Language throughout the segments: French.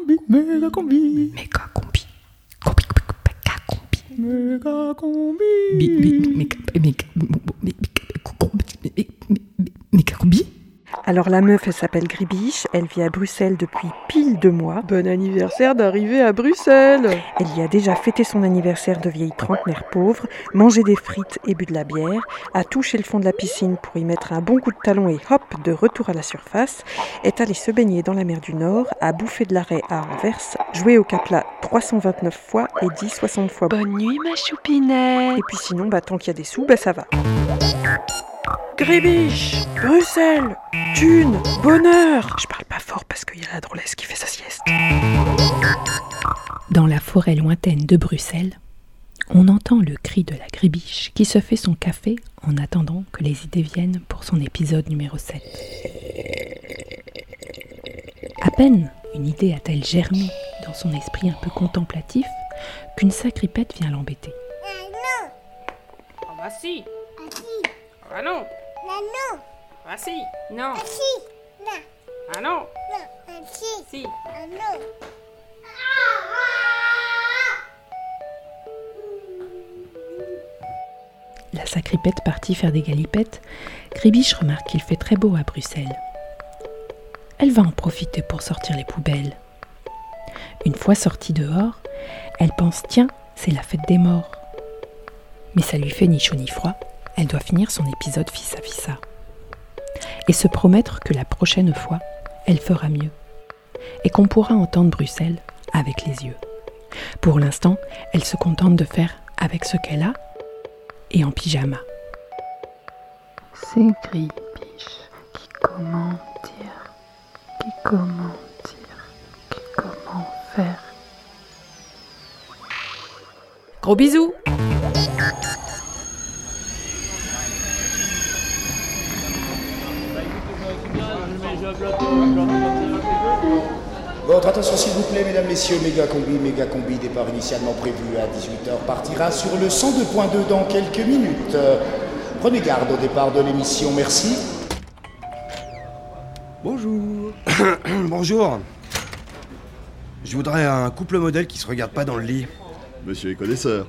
combi, méga combi, Méga combi. Combi, combi, méga combi. méga combi. Bi- bi- méga- méga- méga- Méga combi Alors la meuf, elle s'appelle Gribiche, elle vit à Bruxelles depuis pile deux mois. Bon anniversaire d'arriver à Bruxelles Elle y a déjà fêté son anniversaire de vieille trentenaire pauvre, mangé des frites et bu de la bière, a touché le fond de la piscine pour y mettre un bon coup de talon et hop, de retour à la surface, est allée se baigner dans la mer du Nord, a bouffé de l'arrêt à Anvers, joué au capla 329 fois et dit 60 fois. Bonne nuit ma choupinette Et puis sinon, bah, tant qu'il y a des sous, bah, ça va. Grébiche Bruxelles Thune Bonheur Je parle pas fort parce qu'il y a la drôlesse qui fait sa sieste. Dans la forêt lointaine de Bruxelles, on entend le cri de la grébiche qui se fait son café en attendant que les idées viennent pour son épisode numéro 7. À peine une idée a-t-elle germé dans son esprit un peu contemplatif qu'une sacripette vient l'embêter. Ah bah si Ah non Ah si. Non Ah non Si. La sacripette partie faire des galipettes, Grébiche remarque qu'il fait très beau à Bruxelles. Elle va en profiter pour sortir les poubelles. Une fois sortie dehors, elle pense tiens, c'est la fête des morts. Mais ça lui fait ni chaud ni froid, elle doit finir son épisode fissa fissa. Et se promettre que la prochaine fois, elle fera mieux. Et qu'on pourra entendre Bruxelles avec les yeux. Pour l'instant, elle se contente de faire avec ce qu'elle a et en pyjama. C'est Gribiche qui comment dire, qui comment dire, qui comment faire. Gros bisous Votre attention s'il vous plaît, mesdames, messieurs, méga combi, méga combi, départ initialement prévu à 18h, partira sur le 102.2 dans quelques minutes. Prenez garde au départ de l'émission, merci. Bonjour. Bonjour. Je voudrais un couple modèle qui se regarde pas dans le lit. Monsieur est connaisseur.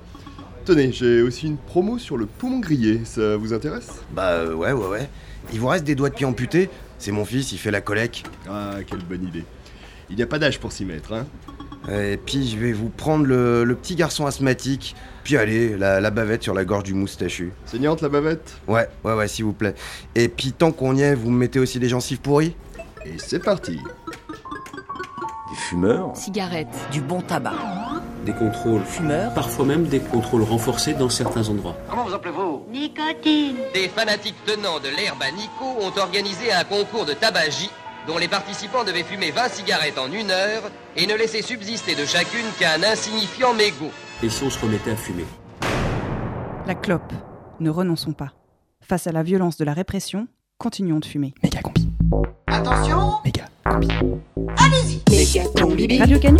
Tenez, j'ai aussi une promo sur le poumon grillé, ça vous intéresse? Bah euh, ouais, ouais, ouais. Il vous reste des doigts de pied amputés C'est mon fils, il fait la collecte. Ah, quelle bonne idée. Il n'y a pas d'âge pour s'y mettre, hein Et puis je vais vous prendre le, le petit garçon asthmatique. Puis allez, la, la bavette sur la gorge du moustachu. Saignante la bavette? Ouais, ouais, ouais, s'il vous plaît. Et puis tant qu'on y est, vous me mettez aussi des gencives pourries? Et c'est parti Des fumeurs, Cigarette, du bon tabac. Des contrôles Fumeur, parfois même des contrôles renforcés dans certains endroits. Comment vous appelez-vous? Nicotine. Des fanatiques tenants de l'herbe à Nico ont organisé un concours de tabagie dont les participants devaient fumer 20 cigarettes en une heure et ne laisser subsister de chacune qu'un insignifiant mégot. Et si on se remettait à fumer? La clope. Ne renonçons pas. Face à la violence de la répression, continuons de fumer. Méga combi. Attention. Méga. Allez-y. Méga combibi. Radio Canu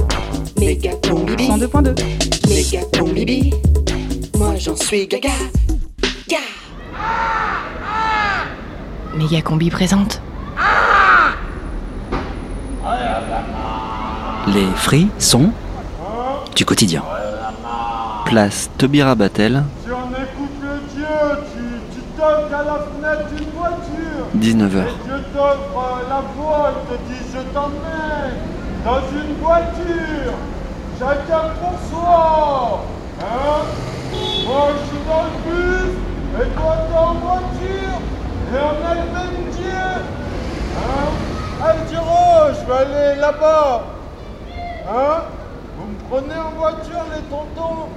Méga combibi. 102.2. Méga combibi. Moi j'en suis gaga. Ga. Méga combi présente. Les frissons du quotidien. Place Tobira Batel, Si on écoute le Dieu, tu, tu toques à la fenêtre d'une voiture. 19h. Et Dieu t'offre la voie, il te dit je t'emmène dans une voiture. Chacun pour soi. Hein Moi je suis dans le bus et toi t'es en voiture. Et on a le même Dieu. Hein Allez Diro, je vais aller là-bas. Hein Vous me prenez en voiture les tontons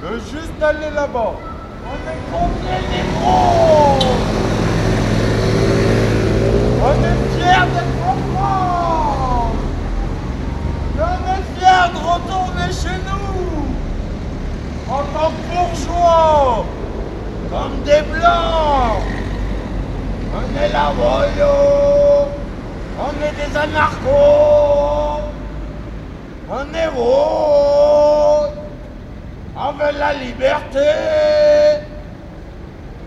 Je veux juste aller là-bas. On est contre les négros On est fiers d'être en France. On est fiers de retourner chez nous. En tant que bourgeois Comme des blancs. On est la royaux On est des anarchos. On est rose. On veut la liberté.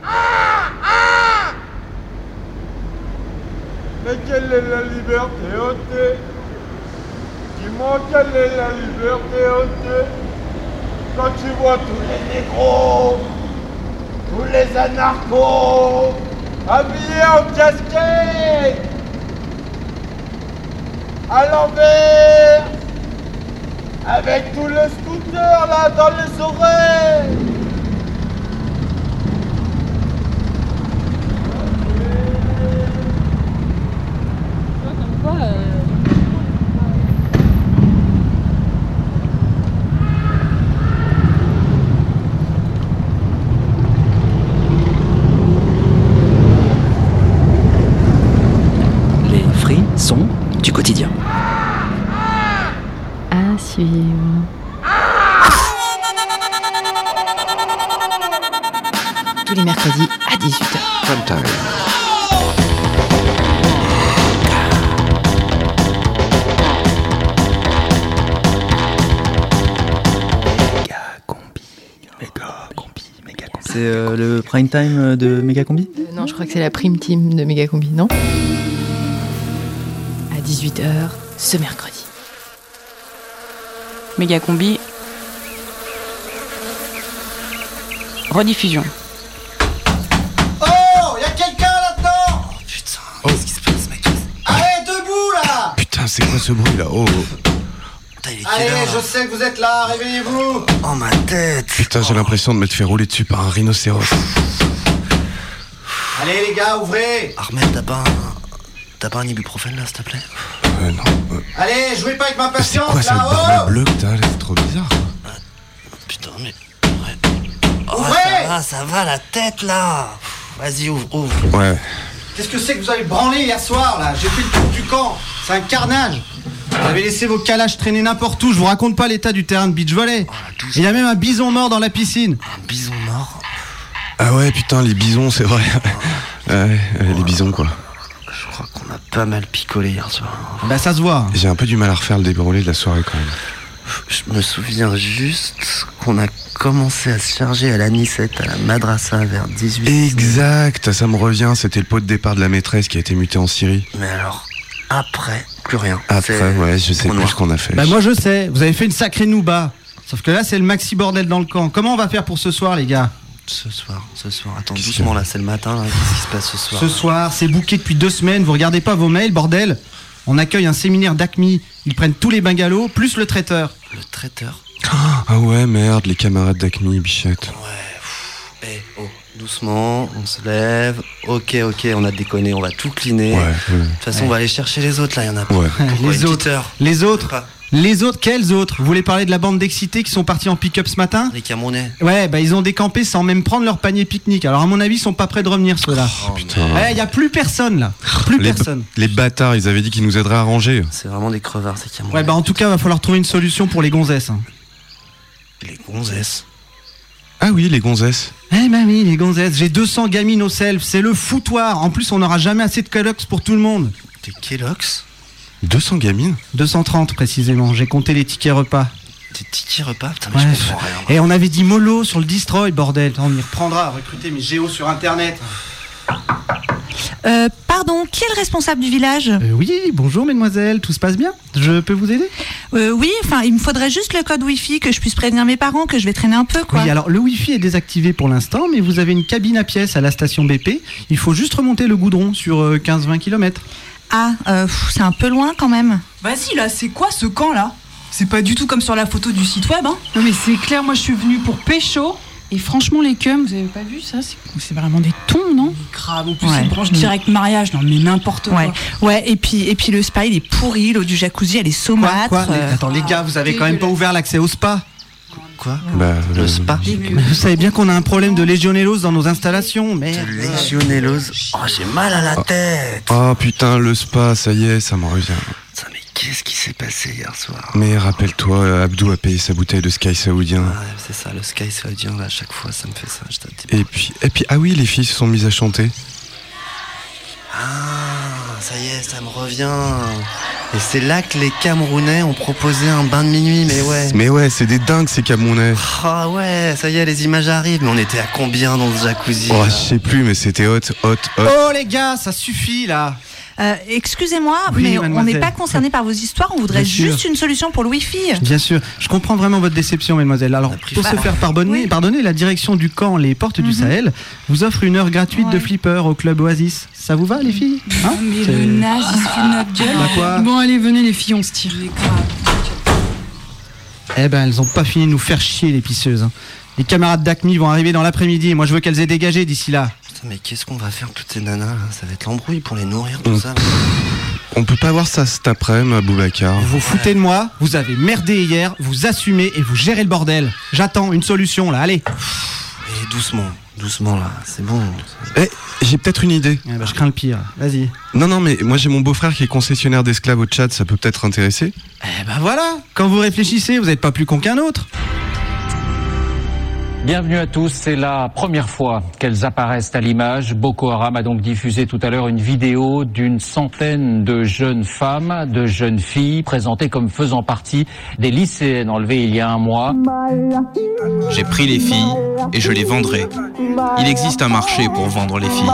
Ah Mais quelle est la liberté ôtée Dis-moi quelle est la liberté ôtée quand tu vois tous les négros, tous les anarchos, habillés en casquette, à l'envers, avec tout le scooter là dans les oreilles. Les frissons du quotidien. À suivre. Tous les mercredis à 18h. Prime time. C'est euh, le prime time de Megacombi? Euh, non, je crois que c'est la prime team de Megacombi, non? À 18h ce mercredi. Megacombi. Rediffusion. Oh, y'a quelqu'un là-dedans! Putain, qu'est-ce qui se passe, mec? Allez, debout là! Putain, c'est quoi ce bruit là? Oh Allez, je sais que vous êtes là, réveillez-vous Oh ma tête Putain, j'ai l'impression de m'être fait rouler dessus par un rhinocéros. Allez, les gars, ouvrez Armel, t'as pas un. T'as pas un ibuprofène là, s'il te plaît Euh, non. euh, Allez, jouez pas avec ma patience quoi là, oh que t'as là C'est trop bizarre. Putain, mais. Oh, ça Ouvrez va, ça va, la tête là Vas-y, ouvre, ouvre. Ouais. Qu'est-ce que c'est que vous avez branlé hier soir là? J'ai fait le tour du camp, c'est un carnage Vous avez laissé vos calages traîner n'importe où, je vous raconte pas l'état du terrain de beach volley. Il y a même un bison mort dans la piscine. Un bison mort Ah ouais, putain, les bisons, c'est vrai. ouais, ouais, les bisons quoi. Je crois qu'on a pas mal picolé hier soir. Bah ça se voit. J'ai un peu du mal à refaire le déroulé de la soirée quand même. Je me souviens juste qu'on a commencé à se charger à la Nicette, à la Madrasa vers 18 Exact, ça me revient, c'était le pot de départ de la maîtresse qui a été mutée en Syrie. Mais alors, après, plus rien. Après, ouais, je sais plus ce qu'on a fait. Bah moi je sais, vous avez fait une sacrée nouba. Sauf que là c'est le maxi bordel dans le camp. Comment on va faire pour ce soir les gars? Ce soir, ce soir. Attends, doucement là, c'est le matin là. Qu'est-ce qui se passe ce soir Ce soir, c'est booké depuis deux semaines, vous regardez pas vos mails, bordel? On accueille un séminaire d'ACMI, ils prennent tous les bungalows, plus le traiteur. Le traiteur? Ah ouais, merde, les camarades d'Acme, bichette. Eh, oh, doucement, on se lève. Ok, ok, on a déconné, on va tout cleaner. Ouais, De ouais. toute façon, on va aller chercher les autres là, il y en a pas. Les autres. Les autres Pas. Les autres, quels autres? Vous voulez parler de la bande d'excités qui sont partis en pick-up ce matin? Les Camerounais. Ouais, bah ils ont décampé sans même prendre leur panier pique-nique. Alors à mon avis, ils sont pas prêts de revenir ceux-là. Oh, putain. Ouais, y a plus personne là. Plus Les, personne. les bâtards, ils avaient dit qu'ils nous aideraient à ranger. C'est vraiment des crevards, ces Camerounais. Ouais, bah en tout cas, va falloir trouver une solution pour les gonzesses. hein. Les gonzesses. Ah oui, les gonzesses. Eh bah oui, les gonzesses, j'ai 200 gamines au self, c'est le foutoir. En plus, on n'aura jamais assez de Kellogg's pour tout le monde. Des Kellogg's? 200 gamines? 230 précisément, j'ai compté les tickets repas. Des tickets repas? Putain, mais Ouais. je comprends rien. Et on avait dit mollo sur le destroy, bordel. On y reprendra à recruter mes géos sur internet. Euh, pardon, qui est le responsable du village Euh, oui, bonjour mesdemoiselles, tout se passe bien? Je peux vous aider? Euh, Oui, enfin, il me faudrait juste le code Wi-Fi que je puisse prévenir mes parents que je vais traîner un peu, quoi. Oui, alors le Wi-Fi est désactivé pour l'instant, mais vous avez une cabine à pièces à la station BP. Il faut juste remonter le goudron sur euh, 15-20 km. Ah, euh, pff, c'est un peu loin quand même. Vas-y, là, c'est quoi ce camp là? C'est pas du tout comme sur la photo du site web, hein? Non mais c'est clair, moi je suis venue pour pécho. Et franchement, les cums, vous avez pas vu ça C'est vraiment des tons, non Grave, en plus, Ouais. c'est branche direct mariage, non mais n'importe quoi. Ouais, et puis, et puis le spa il est pourri, l'eau du jacuzzi elle est saumâtre. Quoi euh, Attends les gars, vous avez quand même pas ouvert l'accès au spa Quoi Bah, Le spa Vous savez bien qu'on a un problème de légionellose dans nos installations, mais... Légionellose. Oh, j'ai mal à la tête. Oh putain, le spa, ça y est, ça me revient. Qu'est-ce qui s'est passé hier soir Mais rappelle-toi, euh, Abdou a payé sa bouteille de Sky saoudien. Ouais, c'est ça, le Sky Saudien, là, à chaque fois, ça me fait ça. Je. Et puis, et puis, ah oui, les filles se sont mises à chanter. Ah, ça y est, ça me revient. Et c'est là que les Camerounais ont proposé un bain de minuit, mais ouais. Mais ouais, c'est des dingues ces Camerounais. Ah ouais, ça y est, les images arrivent. Mais on était à combien dans ce jacuzzi Oh, je sais plus, mais c'était hot, hot, hot. Oh les gars, ça suffit là Euh, Excusez-moi, Oui, mais on n'est pas concerné par vos histoires. On voudrait Bien sûr. juste une solution pour le Wi-Fi. Bien sûr, je comprends vraiment votre déception, mademoiselle. Alors, pour se faire pardonner, pardonner, la direction du camp Les Portes du Sahel vous offre une heure gratuite de flipper au club Oasis. Ça vous va, les filles Hein Mais C'est- le naze, il se fout de notre gueule. Bah quoi Bon, allez, venez, les filles, on se tire. Eh ben, elles ont pas fini de nous faire chier, les pisseuses. hein. Les camarades d'Acme vont arriver dans l'après-midi. Moi, je veux qu'elles aient dégagé d'ici là. Putain, mais qu'est-ce qu'on va faire toutes ces nanas là? Ça va être l'embrouille pour les nourrir, On- tout ça. On peut pas voir ça cet après-midi, Boubacar. Vous vous foutez de moi, vous avez merdé hier, vous assumez et vous gérez le bordel. J'attends une solution là, allez. Doucement, doucement là, c'est bon. Eh, j'ai peut-être une idée. Eh ben, je crains le pire. Vas-y. Non, non, mais moi j'ai mon beau-frère qui est concessionnaire d'esclaves au Tchad, ça peut peut-être intéresser. Eh ben voilà, quand vous réfléchissez, vous n'êtes pas plus con qu'un autre. Bienvenue à tous, c'est la première fois qu'elles apparaissent à l'image. Boko Haram a donc diffusé tout à l'heure une vidéo d'une centaine de jeunes femmes, de jeunes filles, présentées comme faisant partie des lycéennes enlevées il y a un mois. J'ai pris les filles et je les vendrai. Il existe un marché pour vendre les filles.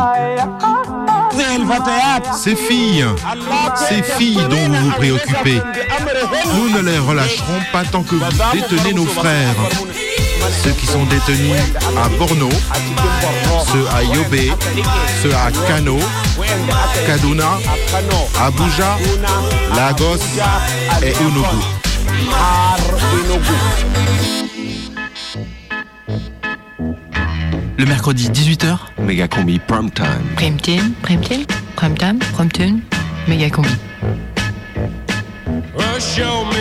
Ces filles, ces filles dont vous vous préoccupez, nous ne les relâcherons pas tant que vous détenez nos frères. Ceux qui sont détenus à Borno, ceux à Yobe, ceux à Kano, Kaduna, Abuja, Lagos et Unugu. Le mercredi 18h, Méga combi prime time. Prime team, prime team, prime time, prime tune, méga combi. Show me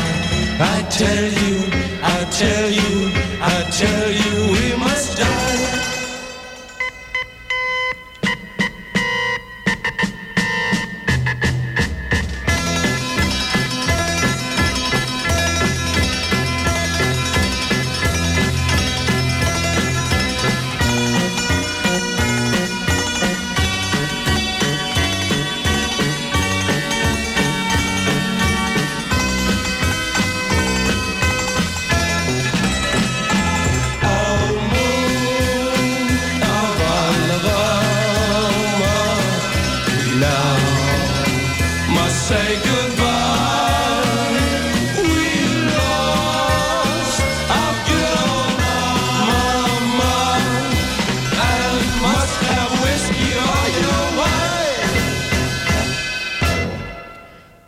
I tell you, I tell you,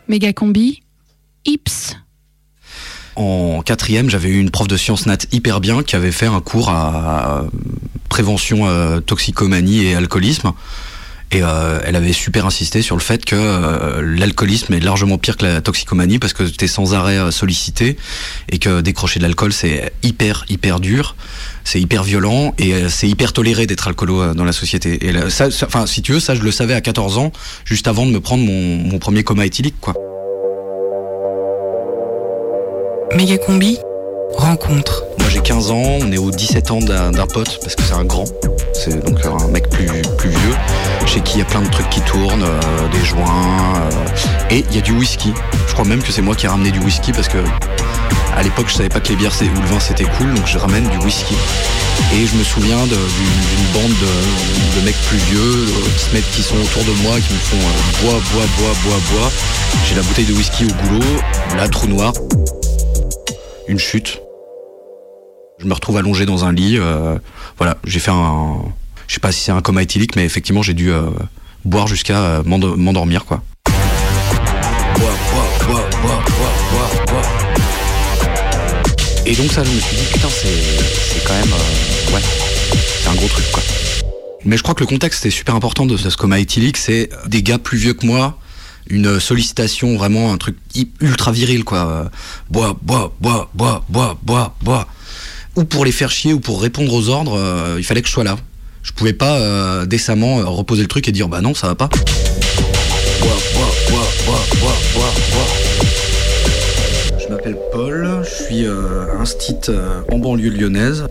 Méga combi, Ips. En quatrième, j'avais eu une prof de sciences nat hyper bien qui avait fait un cours à prévention euh, toxicomanie et alcoolisme. Et euh, elle avait super insisté sur le fait que euh, l'alcoolisme est largement pire que la toxicomanie parce que t'es sans arrêt euh, sollicité et que décrocher de l'alcool c'est hyper hyper dur, c'est hyper violent et c'est hyper toléré d'être alcoolo dans la société. Et là, ça, ça- enfin si tu veux, ça je le savais à 14 ans, juste avant de me prendre mon, mon premier coma éthylique quoi. Méga combi, rencontre. Moi j'ai 15 ans, on est aux 17 ans d'un d'un pote parce que c'est un grand, c'est donc un mec plus, plus vieux, chez qui il y a plein de trucs qui tournent, euh, des joints, euh, et il y a du whisky. Je crois même que c'est moi qui ai ramené du whisky parce que à l'époque je savais pas que les bières ou le vin c'était cool, donc je ramène du whisky. Et je me souviens d'une bande de, mecs plus vieux euh, qui se mettent, qui sont autour de moi, qui me font bois, bois, bois, bois, bois. J'ai la bouteille de whisky au goulot, la trou noir, une chute. Je me retrouve allongé dans un lit. voilà, j'ai fait un. Je sais pas si c'est un coma éthylique, mais effectivement, j'ai dû euh, boire jusqu'à euh, m'endo- m'endormir, quoi. Et donc, ça, je me suis dit, putain, c'est quand même. euh, ouais, c'est un gros truc, quoi. Mais je crois que le contexte est super important de ce coma éthylique. C'est des gars plus vieux que moi, une sollicitation, vraiment un truc ultra viril, quoi. Bois, bois, bois, bois, bois, bois, bois. Ou pour les faire chier ou pour répondre aux ordres, il fallait que je sois là. Je pouvais pas euh, décemment euh, reposer le truc et dire bah non, ça va pas. Je m'appelle Paul, je suis euh, instit euh, en banlieue lyonnaise.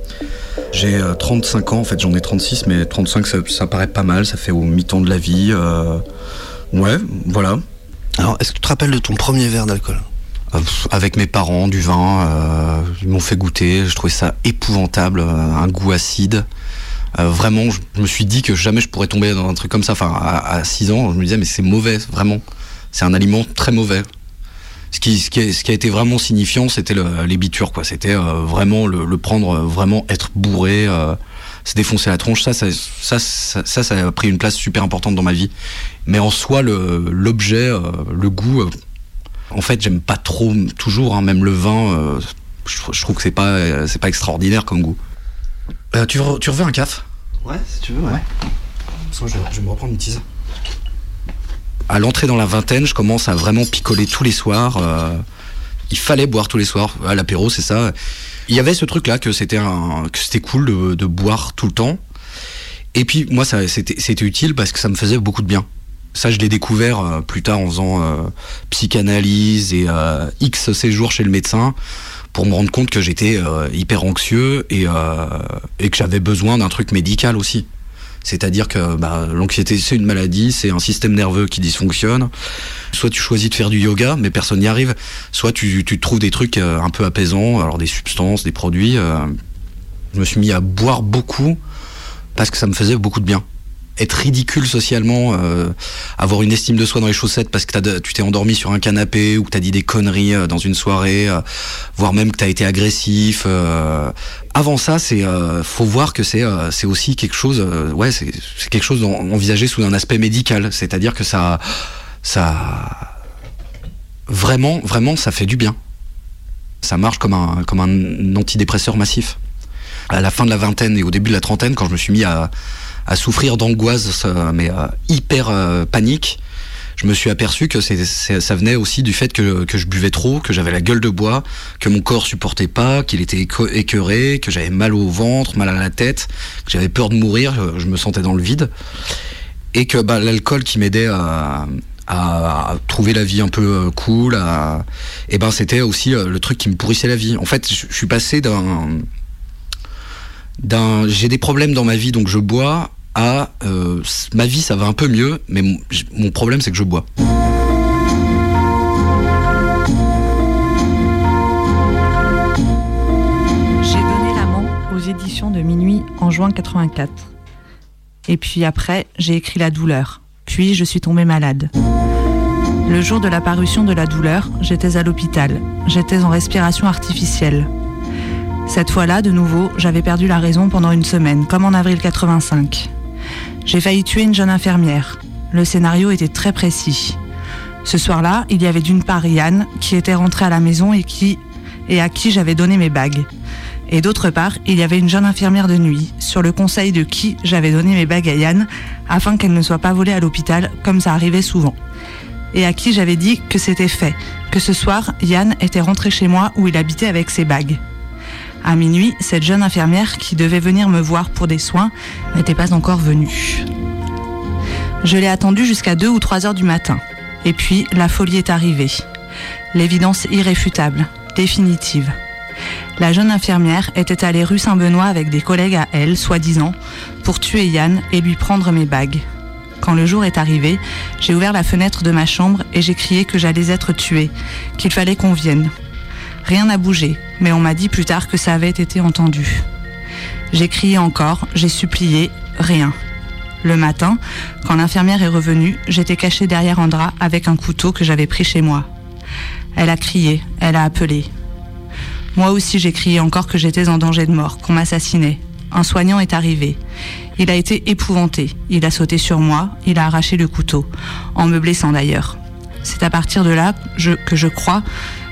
J'ai euh, 35 ans, en fait j'en ai 36, mais 35 ça, ça paraît pas mal, ça fait au mi-temps de la vie. euh, Ouais, voilà. Alors, est-ce que tu te rappelles de ton premier verre d'alcool? Avec mes parents, du vin, euh, ils m'ont fait goûter, je trouvais ça épouvantable, un goût acide. Euh, vraiment, je me suis dit que jamais je pourrais tomber dans un truc comme ça. Enfin, à, 6 ans, je me disais, mais c'est mauvais, vraiment. C'est un aliment très mauvais. Ce qui, ce qui, a, ce qui a été vraiment signifiant, c'était le- les quoi. C'était euh, vraiment le, prendre, euh, vraiment être bourré, se défoncer la tronche. Ça ça, ça, ça, a pris une place super importante dans ma vie. Mais en soi, l'objet, le goût, en fait, j'aime pas trop, toujours, hein, même le vin, je, je trouve que c'est pas, c'est pas extraordinaire comme goût. Euh, tu, veux, tu veux un caf Ouais, si tu veux, ouais. je, vais, je vais me reprendre une tease. À l'entrée dans la vingtaine, je commence à vraiment picoler tous les soirs. euh, il fallait boire tous les soirs. À l'apéro, c'est ça. Il y avait ce truc-là que c'était un, que c'était cool de, de boire tout le temps. Et puis moi, ça, c'était, c'était utile parce que ça me faisait beaucoup de bien. Ça, je l'ai découvert euh, plus tard en faisant euh, psychanalyse et euh, X séjours chez le médecin pour me rendre compte que j'étais euh, hyper anxieux et, euh, et que j'avais besoin d'un truc médical aussi. C'est-à-dire que bah, l'anxiété, c'est une maladie, c'est un système nerveux qui dysfonctionne. Soit tu choisis de faire du yoga, mais personne n'y arrive. Soit tu, tu trouves des trucs euh, un peu apaisants, alors des substances, des produits. euh. Je me suis mis à boire beaucoup parce que ça me faisait beaucoup de bien. Être ridicule socialement, euh, avoir une estime de soi dans les chaussettes parce que de- tu t'es endormi sur un canapé ou que t'as dit des conneries euh, dans une soirée, euh, voire même que t'as été agressif. Avant ça, c'est faut voir que c'est c'est aussi quelque chose, ouais, c'est quelque chose envisagé sous un aspect médical, c'est-à-dire que ça ça vraiment vraiment ça fait du bien. Ça marche comme un comme un antidépresseur massif. À la fin de la vingtaine et au début de la trentaine, quand je me suis mis à à souffrir d'angoisse, mais euh, hyper euh, panique, je me suis aperçu que ça venait aussi du fait que, je buvais trop, que j'avais la gueule de bois, que mon corps supportait pas, qu'il était écœuré, que j'avais mal au ventre, mal à la tête, que j'avais peur de mourir, je me sentais dans le vide, et que bah, l'alcool qui m'aidait à, trouver la vie un peu euh, cool, et ben c'était aussi le truc qui me pourrissait la vie. En fait, je suis passé d'un d'un j'ai des problèmes dans ma vie donc je bois à euh, ma vie ça va un peu mieux mais mon problème c'est que je bois. J'ai donné l'amant aux éditions de Minuit en juin 84. Et puis après, j'ai écrit La douleur. Puis je suis tombée malade. Le jour de la parution de La douleur, j'étais à l'hôpital. J'étais en respiration artificielle. Cette fois-là, de nouveau, j'avais perdu la raison pendant une semaine, comme en avril 85. J'ai failli tuer une jeune infirmière. Le scénario était très précis. Ce soir-là, il y avait d'une part Yann, qui était rentré à la maison et qui et à qui j'avais donné mes bagues. Et d'autre part, il y avait une jeune infirmière de nuit, sur le conseil de qui j'avais donné mes bagues à Yann, afin qu'elle ne soit pas volée à l'hôpital, comme ça arrivait souvent. Et à qui j'avais dit que c'était fait, que ce soir, Yann était rentré chez moi où il habitait avec ses bagues. À minuit, cette jeune infirmière qui devait venir me voir pour des soins n'était pas encore venue. Je l'ai attendue jusqu'à 2 ou 3 heures du matin. Et puis, la folie est arrivée. L'évidence irréfutable, définitive. La jeune infirmière était allée rue Saint-Benoît avec des collègues à elle, soi-disant, pour tuer Yann et lui prendre mes bagues. Quand le jour est arrivé, j'ai ouvert la fenêtre de ma chambre et j'ai crié que j'allais être tuée, qu'il fallait qu'on vienne. Rien n'a bougé, mais on m'a dit plus tard que ça avait été entendu. J'ai crié encore, j'ai supplié, rien. Le matin, quand l'infirmière est revenue, j'étais cachée derrière un drap avec un couteau que j'avais pris chez moi. Elle a crié, elle a appelé. Moi aussi j'ai crié encore que j'étais en danger de mort, qu'on m'assassinait. Un soignant est arrivé. Il a été épouvanté. Il a sauté sur moi, il a arraché le couteau, en me blessant d'ailleurs. C'est à partir de là que je crois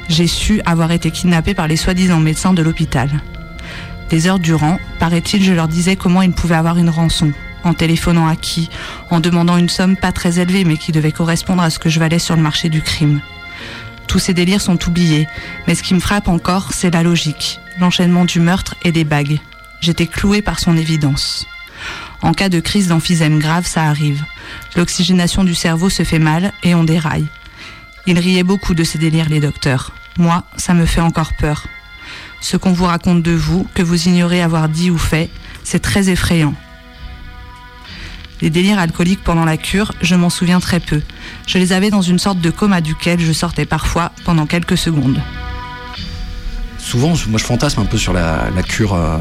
j'ai su avoir été kidnappée par les soi-disant médecins de l'hôpital. Des heures durant, paraît-il, je leur disais comment ils pouvaient avoir une rançon. en téléphonant à qui, en demandant une somme pas très élevée mais qui devait correspondre à ce que je valais sur le marché du crime. Tous ces délires sont oubliés, mais ce qui me frappe encore, c'est la logique, l'enchaînement du meurtre et des bagues. J'étais clouée par son évidence. En cas de crise d'emphysème grave, ça arrive. L'oxygénation du cerveau se fait mal et on déraille. Ils riaient beaucoup de ces délires, les docteurs. Moi, ça me fait encore peur. Ce qu'on vous raconte de vous, que vous ignorez avoir dit ou fait, c'est très effrayant. Les délires alcooliques pendant la cure, je m'en souviens très peu. Je les avais dans une sorte de coma duquel je sortais parfois pendant quelques secondes. Souvent, moi je fantasme un peu sur la, cure euh,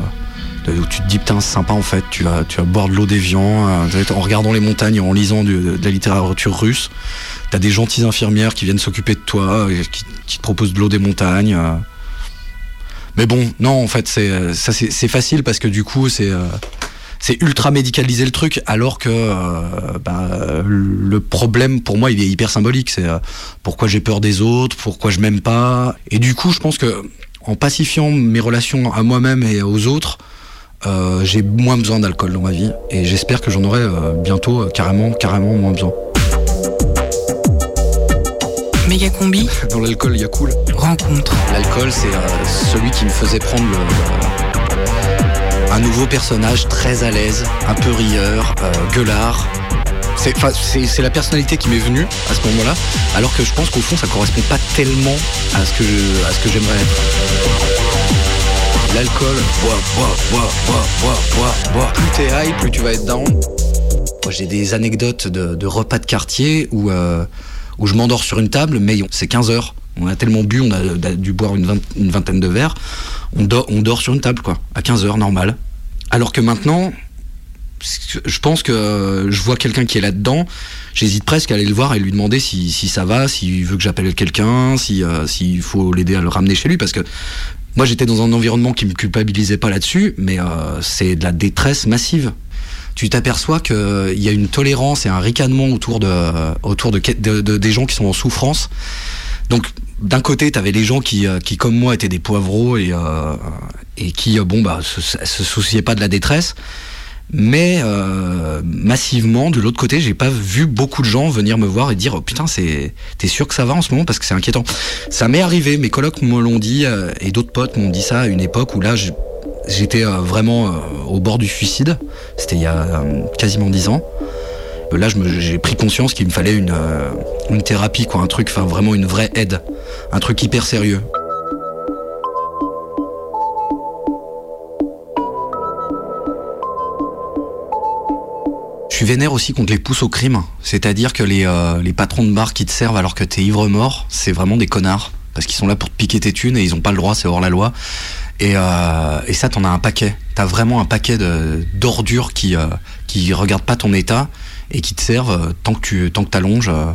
où tu te dis putain c'est sympa en fait, tu vas, tu vas boire de l'eau d'évian euh, en regardant les montagnes en lisant de la littérature russe. T'as des gentilles infirmières qui viennent s'occuper de toi, euh, qui, qui te proposent de l'eau des montagnes. euh. Mais bon, non en fait c'est ça c'est facile parce que du coup c'est c'est ultra médicalisé le truc alors que bah, le problème pour moi il est hyper symbolique c'est pourquoi j'ai peur des autres pourquoi je m'aime pas et du coup je pense que en pacifiant mes relations à moi-même et aux autres euh, j'ai moins besoin d'alcool dans ma vie et j'espère que j'en aurai euh, bientôt euh, carrément carrément moins besoin Méga combi. dans l'alcool il y a cool Rencontre. L'alcool, c'est euh, celui qui me faisait prendre le- un nouveau personnage très à l'aise, un peu rieur, euh, gueulard. C'est, enfin, c'est, c'est la personnalité qui m'est venue à ce moment-là, alors que je pense qu'au fond, ça correspond pas tellement à ce que, je- à ce que j'aimerais être. L'alcool, bois, bois, bois, bois, bois, bois, bois. Plus t'es high, plus tu vas être down. J'ai des anecdotes de, repas de quartier où, euh, où je m'endors sur une table, mais c'est 15 heures. On a tellement bu, on a, dû boire une, vingt- une vingtaine de verres. On dort, sur une table, quoi, à 15 heures, normal. Alors que maintenant, je pense que je vois quelqu'un qui est là-dedans, j'hésite presque à aller le voir et lui demander si, si ça va, s'il veut que j'appelle quelqu'un, si, euh, s'il faut l'aider à le ramener chez lui, parce que moi j'étais dans un environnement qui me culpabilisait pas là-dessus, mais euh, c'est de la détresse massive. Tu t'aperçois qu'il y a une tolérance et un ricanement autour de, autour de, de- de- des gens qui sont en souffrance. Donc d'un côté, tu avais les gens qui, euh, qui comme moi étaient des poivreaux et, euh, et qui euh, bon bah se, se souciaient pas de la détresse. Mais euh, massivement, de l'autre côté, j'ai pas vu beaucoup de gens venir me voir et dire oh, putain, c'est t'es sûr que ça va en ce moment? Parce que c'est inquiétant. Ça m'est arrivé, mes colocs me l'ont dit euh, et d'autres potes m'ont dit ça à une époque où là j'étais euh, vraiment au bord du suicide. C'était il y a quasiment dix ans. Là, j'ai pris conscience qu'il me fallait une, une thérapie, quoi, un truc, enfin vraiment une vraie aide, un truc hyper sérieux. Suis vénère aussi contre les pousses au crime. C'est-à-dire que les, euh, les patrons de bar qui te servent alors que t'es ivre-mort, c'est vraiment des connards. Parce qu'ils sont là pour te piquer tes thunes et ils ont pas le droit, c'est hors la loi. Et, euh, et ça, t'en as un paquet. T'as vraiment un paquet d'ordures qui, euh, qui regardent pas ton état et qui te servent euh, tant que tu tant que t'allonges. euh.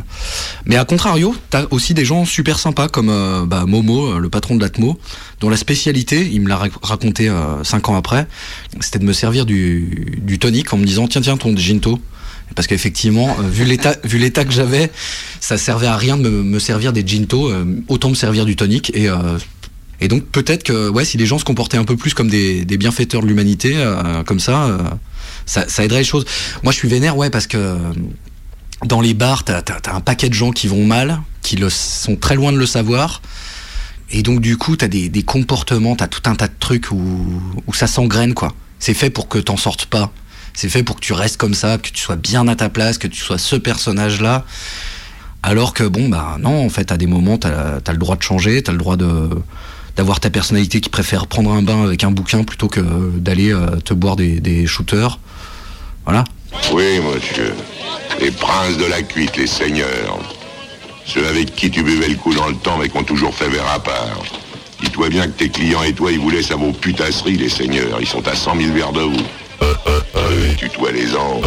Mais à contrario, t'as aussi des gens super sympas comme euh, bah, Momo, le patron de l'Atmo, dont la spécialité, il me l'a rac- raconté cinq ans après, c'était de me servir du, du tonic en me disant tiens tiens ton ginto. Parce qu'effectivement, vu l'état vu l'état que j'avais, ça servait à rien de me, me servir des ginto, euh, autant me servir du tonic et euh, et donc peut-être que ouais, si les gens se comportaient un peu plus comme des, bienfaiteurs de l'humanité, euh, comme ça, euh, ça, ça aiderait les choses. Moi, je suis vénère, ouais, parce que euh, dans les bars, t'as as, un paquet de gens qui vont mal, qui sont très loin de le savoir. Et donc du coup, t'as des, des comportements, t'as tout un tas de trucs où, ça s'engraine, quoi. C'est fait pour que t'en sortes pas. C'est fait pour que tu restes comme ça, que tu sois bien à ta place, que tu sois ce personnage-là. Alors que bon, bah non, en fait, à des moments, t'as as le droit de changer, t'as le droit de d'avoir ta personnalité qui préfère prendre un bain avec un bouquin plutôt que d'aller euh, te boire des, des shooters. Voilà. Oui, monsieur. Les princes de la cuite, les seigneurs. Ceux avec qui tu buvais le coup dans le temps mais qui ont toujours fait verre à part. Dis-toi bien que tes clients et toi, ils vous laissent à vos putasseries, les seigneurs. Ils sont à 100 000 verres de vous. Tutoie les anges.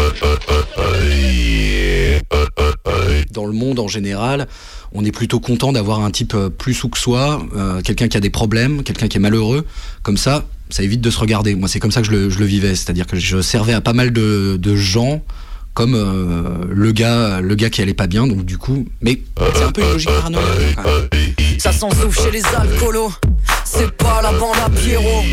Dans le monde en général, on est plutôt content d'avoir un type euh, plus sous que soi, euh, quelqu'un qui a des problèmes, quelqu'un qui est malheureux. Comme ça, ça évite de se regarder. Moi, c'est comme ça que je le, je le vivais. C'est-à-dire que je servais à pas mal de, de gens comme euh, le gars le gars qui allait pas bien donc du coup mais c'est un peu une logique paranoïaque. Ça s'en souffle chez les alcoolos. c'est pas la bande à Pierrot.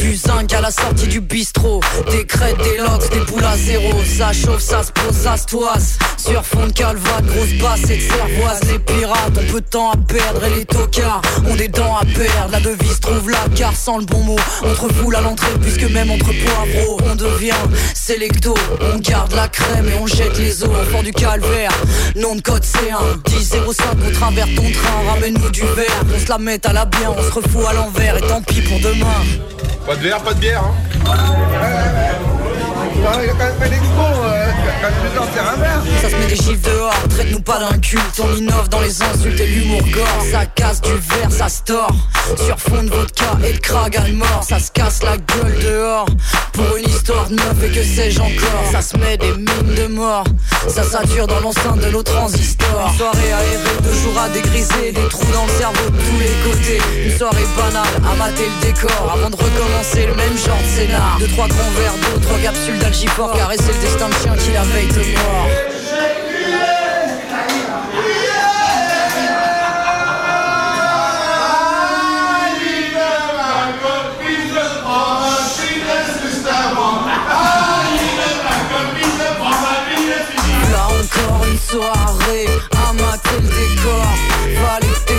Du zinc à la sortie du bistrot. Des crêtes, des locks, des boules à zéro. Ça chauffe, ça se pose, ça se toise. Sur fond de calvade, grosse basse et de cervoise. Les pirates ont peu de temps à perdre et les tocards ont des dents à perdre. La devise trouve la car sans le bon mot. On te refoule à l'entrée puisque même entre poivreaux, on devient sélecto. On garde la crème et on jette les os. Enfant du calvaire, nom de code C1. 1005, on travers ton train. Ramène-nous du verre, on se la mette à la bien. On se refout à l'envers et tant pis pour demain. Pas de verre, pas de bière, hein il a quand même fait l'expo, Ça se met des chiffres dehors, traite-nous pas d'un culte On innove dans les insultes et l'humour gore. Ça casse du verre, ça se tord Sur fond de vodka et de krag à mort Ça se casse la gueule dehors. Pour une histoire de et que sais-je encore Ça se met des mines de mort. Ça sature dans l'enceinte de nos transistors. Une soirée aérée, deux jours à dégriser Des trous dans le cerveau de tous les côtés. Une soirée banale, à mater le décor Avant de recommencer le même genre de scénar. Deux, trois grands verres d'eau, trois capsules d'algiport Caresser le destin de chien qui la veille de mort. Là encore une soirée à mater le décor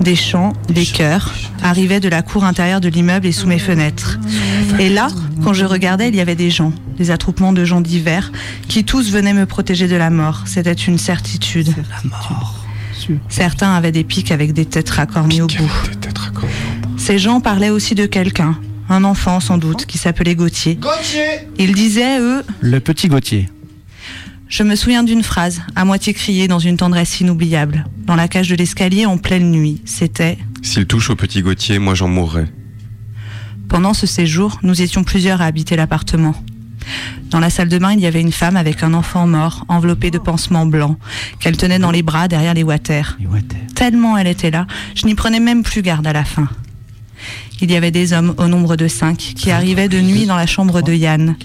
Des chants, des chœurs arrivaient de la cour intérieure de l'immeuble et sous mes fenêtres. Et là, quand je regardais, il y avait des gens, des attroupements de gens divers, qui tous venaient me protéger de la mort. C'était une certitude. Certains avaient des pics avec des têtes racornées au bout. Ces gens parlaient aussi de quelqu'un, un enfant sans doute, qui s'appelait Gauthier. Gauthier Ils disaient, eux, Le petit Gauthier. Je me souviens d'une phrase, à moitié criée dans une tendresse inoubliable. Dans la cage de l'escalier en pleine nuit. C'était S'il touche au petit Gauthier, moi j'en mourrai. Pendant ce séjour, nous étions plusieurs à habiter l'appartement. Dans la salle de bain, il y avait une femme avec un enfant mort, enveloppé de pansements blancs, qu'elle tenait dans les bras derrière les water. Tellement elle était là, je n'y prenais même plus garde à la fin. Il y avait des hommes au nombre de cinq qui arrivaient de nuit dans la chambre de Yann.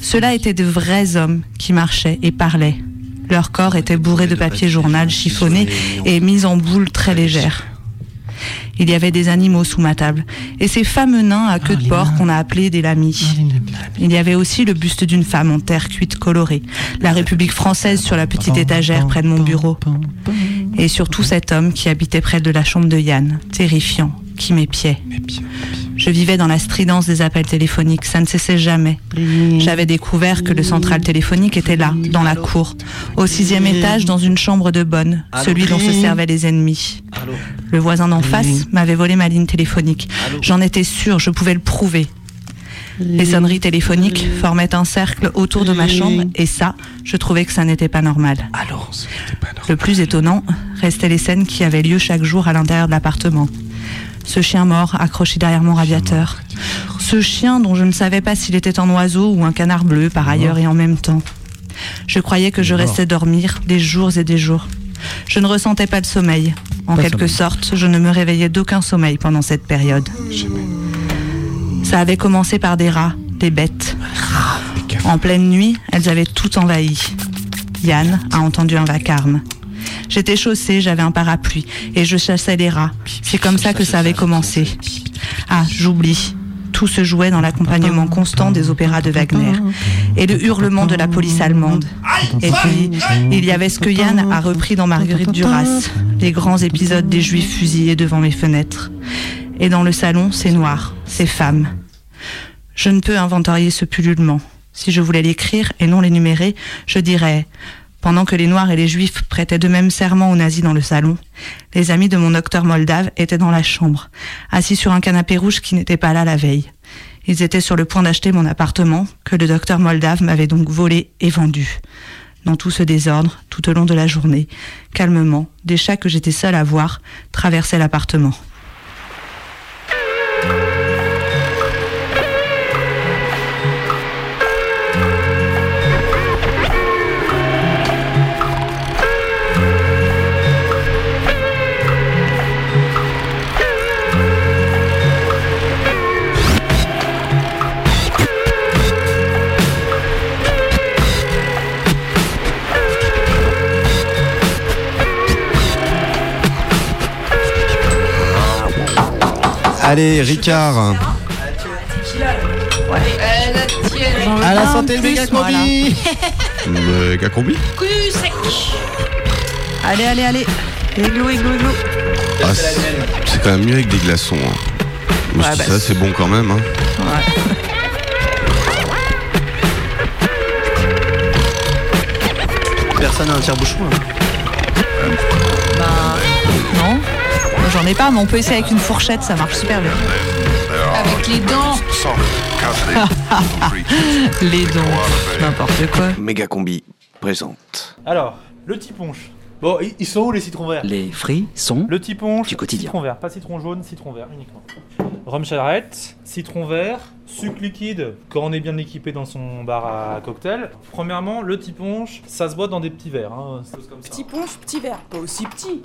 Ceux-là étaient de vrais hommes qui marchaient et parlaient. Leur corps était bourré de papier journal chiffonné et mis en boule très légère. Il y avait des animaux sous ma table, et ces fameux nains à queue de porc qu'on a appelés des lamis. Il y avait aussi le buste d'une femme en terre cuite colorée, la République française sur la petite étagère près de mon bureau. Et surtout cet homme qui habitait près de la chambre de Yann, terrifiant, qui m'épiait. Je vivais dans la stridence des appels téléphoniques, ça ne cessait jamais. J'avais découvert que le central téléphonique était là, dans la cour, au sixième étage, dans une chambre de bonne, celui dont se servaient les ennemis. Le voisin d'en face m'avait volé ma ligne téléphonique. J'en étais sûre, je pouvais le prouver. Les sonneries téléphoniques formaient un cercle autour de ma chambre et ça, je trouvais que ça n'était pas normal. Le plus étonnant restaient les scènes qui avaient lieu chaque jour à l'intérieur de l'appartement. Ce chien mort accroché derrière mon radiateur. Ce chien dont je ne savais pas s'il était un oiseau ou un canard bleu par ailleurs et en même temps. Je croyais que je restais dormir des jours et des jours. Je ne ressentais pas de sommeil. En Pas quelque sommeil. sorte, je ne me réveillais d'aucun sommeil pendant cette période. Ça avait commencé par des rats, des bêtes. En pleine nuit, elles avaient tout envahi. Yann a entendu un vacarme. J'étais chaussée, j'avais un parapluie et je chassais les rats. C'est comme ça que ça avait commencé. Ah, j'oublie. Tout se jouait dans l'accompagnement constant des opéras de Wagner et le hurlement de la police allemande. Et puis, il y avait ce que Yann a repris dans Marguerite Duras, les grands épisodes des juifs fusillés devant mes fenêtres. Et dans le salon, c'est noir, c'est femmes. Je ne peux inventorier ce pullulement. Si je voulais l'écrire et non l'énumérer, je dirais pendant que les Noirs et les Juifs prêtaient de même serment aux nazis dans le salon, les amis de mon docteur moldave étaient dans la chambre, assis sur un canapé rouge qui n'était pas là la veille. Ils étaient sur le point d'acheter mon appartement, que le docteur moldave m'avait donc volé et vendu. Dans tout ce désordre, tout au long de la journée, calmement, des chats que j'étais seule à voir traversaient l'appartement. Allez, Ricard. À la santé de méga combi Méga combi Cul sec. Allez, allez, allez. Églou, églou, églou. Ah, c'est c'est quand même mieux avec des glaçons. hein. Ouais, bah, ça, c'est bon quand même. Hein. Ouais. Personne n'a un tire-bouchon. hein. J'en ai pas, mais on peut essayer avec une fourchette, ça marche super bien. Avec les dents. Les dons. N'importe quoi. Méga combi présente. Alors, le tiponche. Bon, ils sont où les citrons verts? Les fruits sont Le tiponche, du quotidien. citron vert, pas citron jaune, citron vert uniquement. Rhum charrette, citron vert, sucre liquide quand on est bien équipé dans son bar à cocktail. Premièrement, le tiponche, ça se boit dans des petits verres. Hein, c'est comme ça. Petit ponche, petit verre. Pas aussi petit.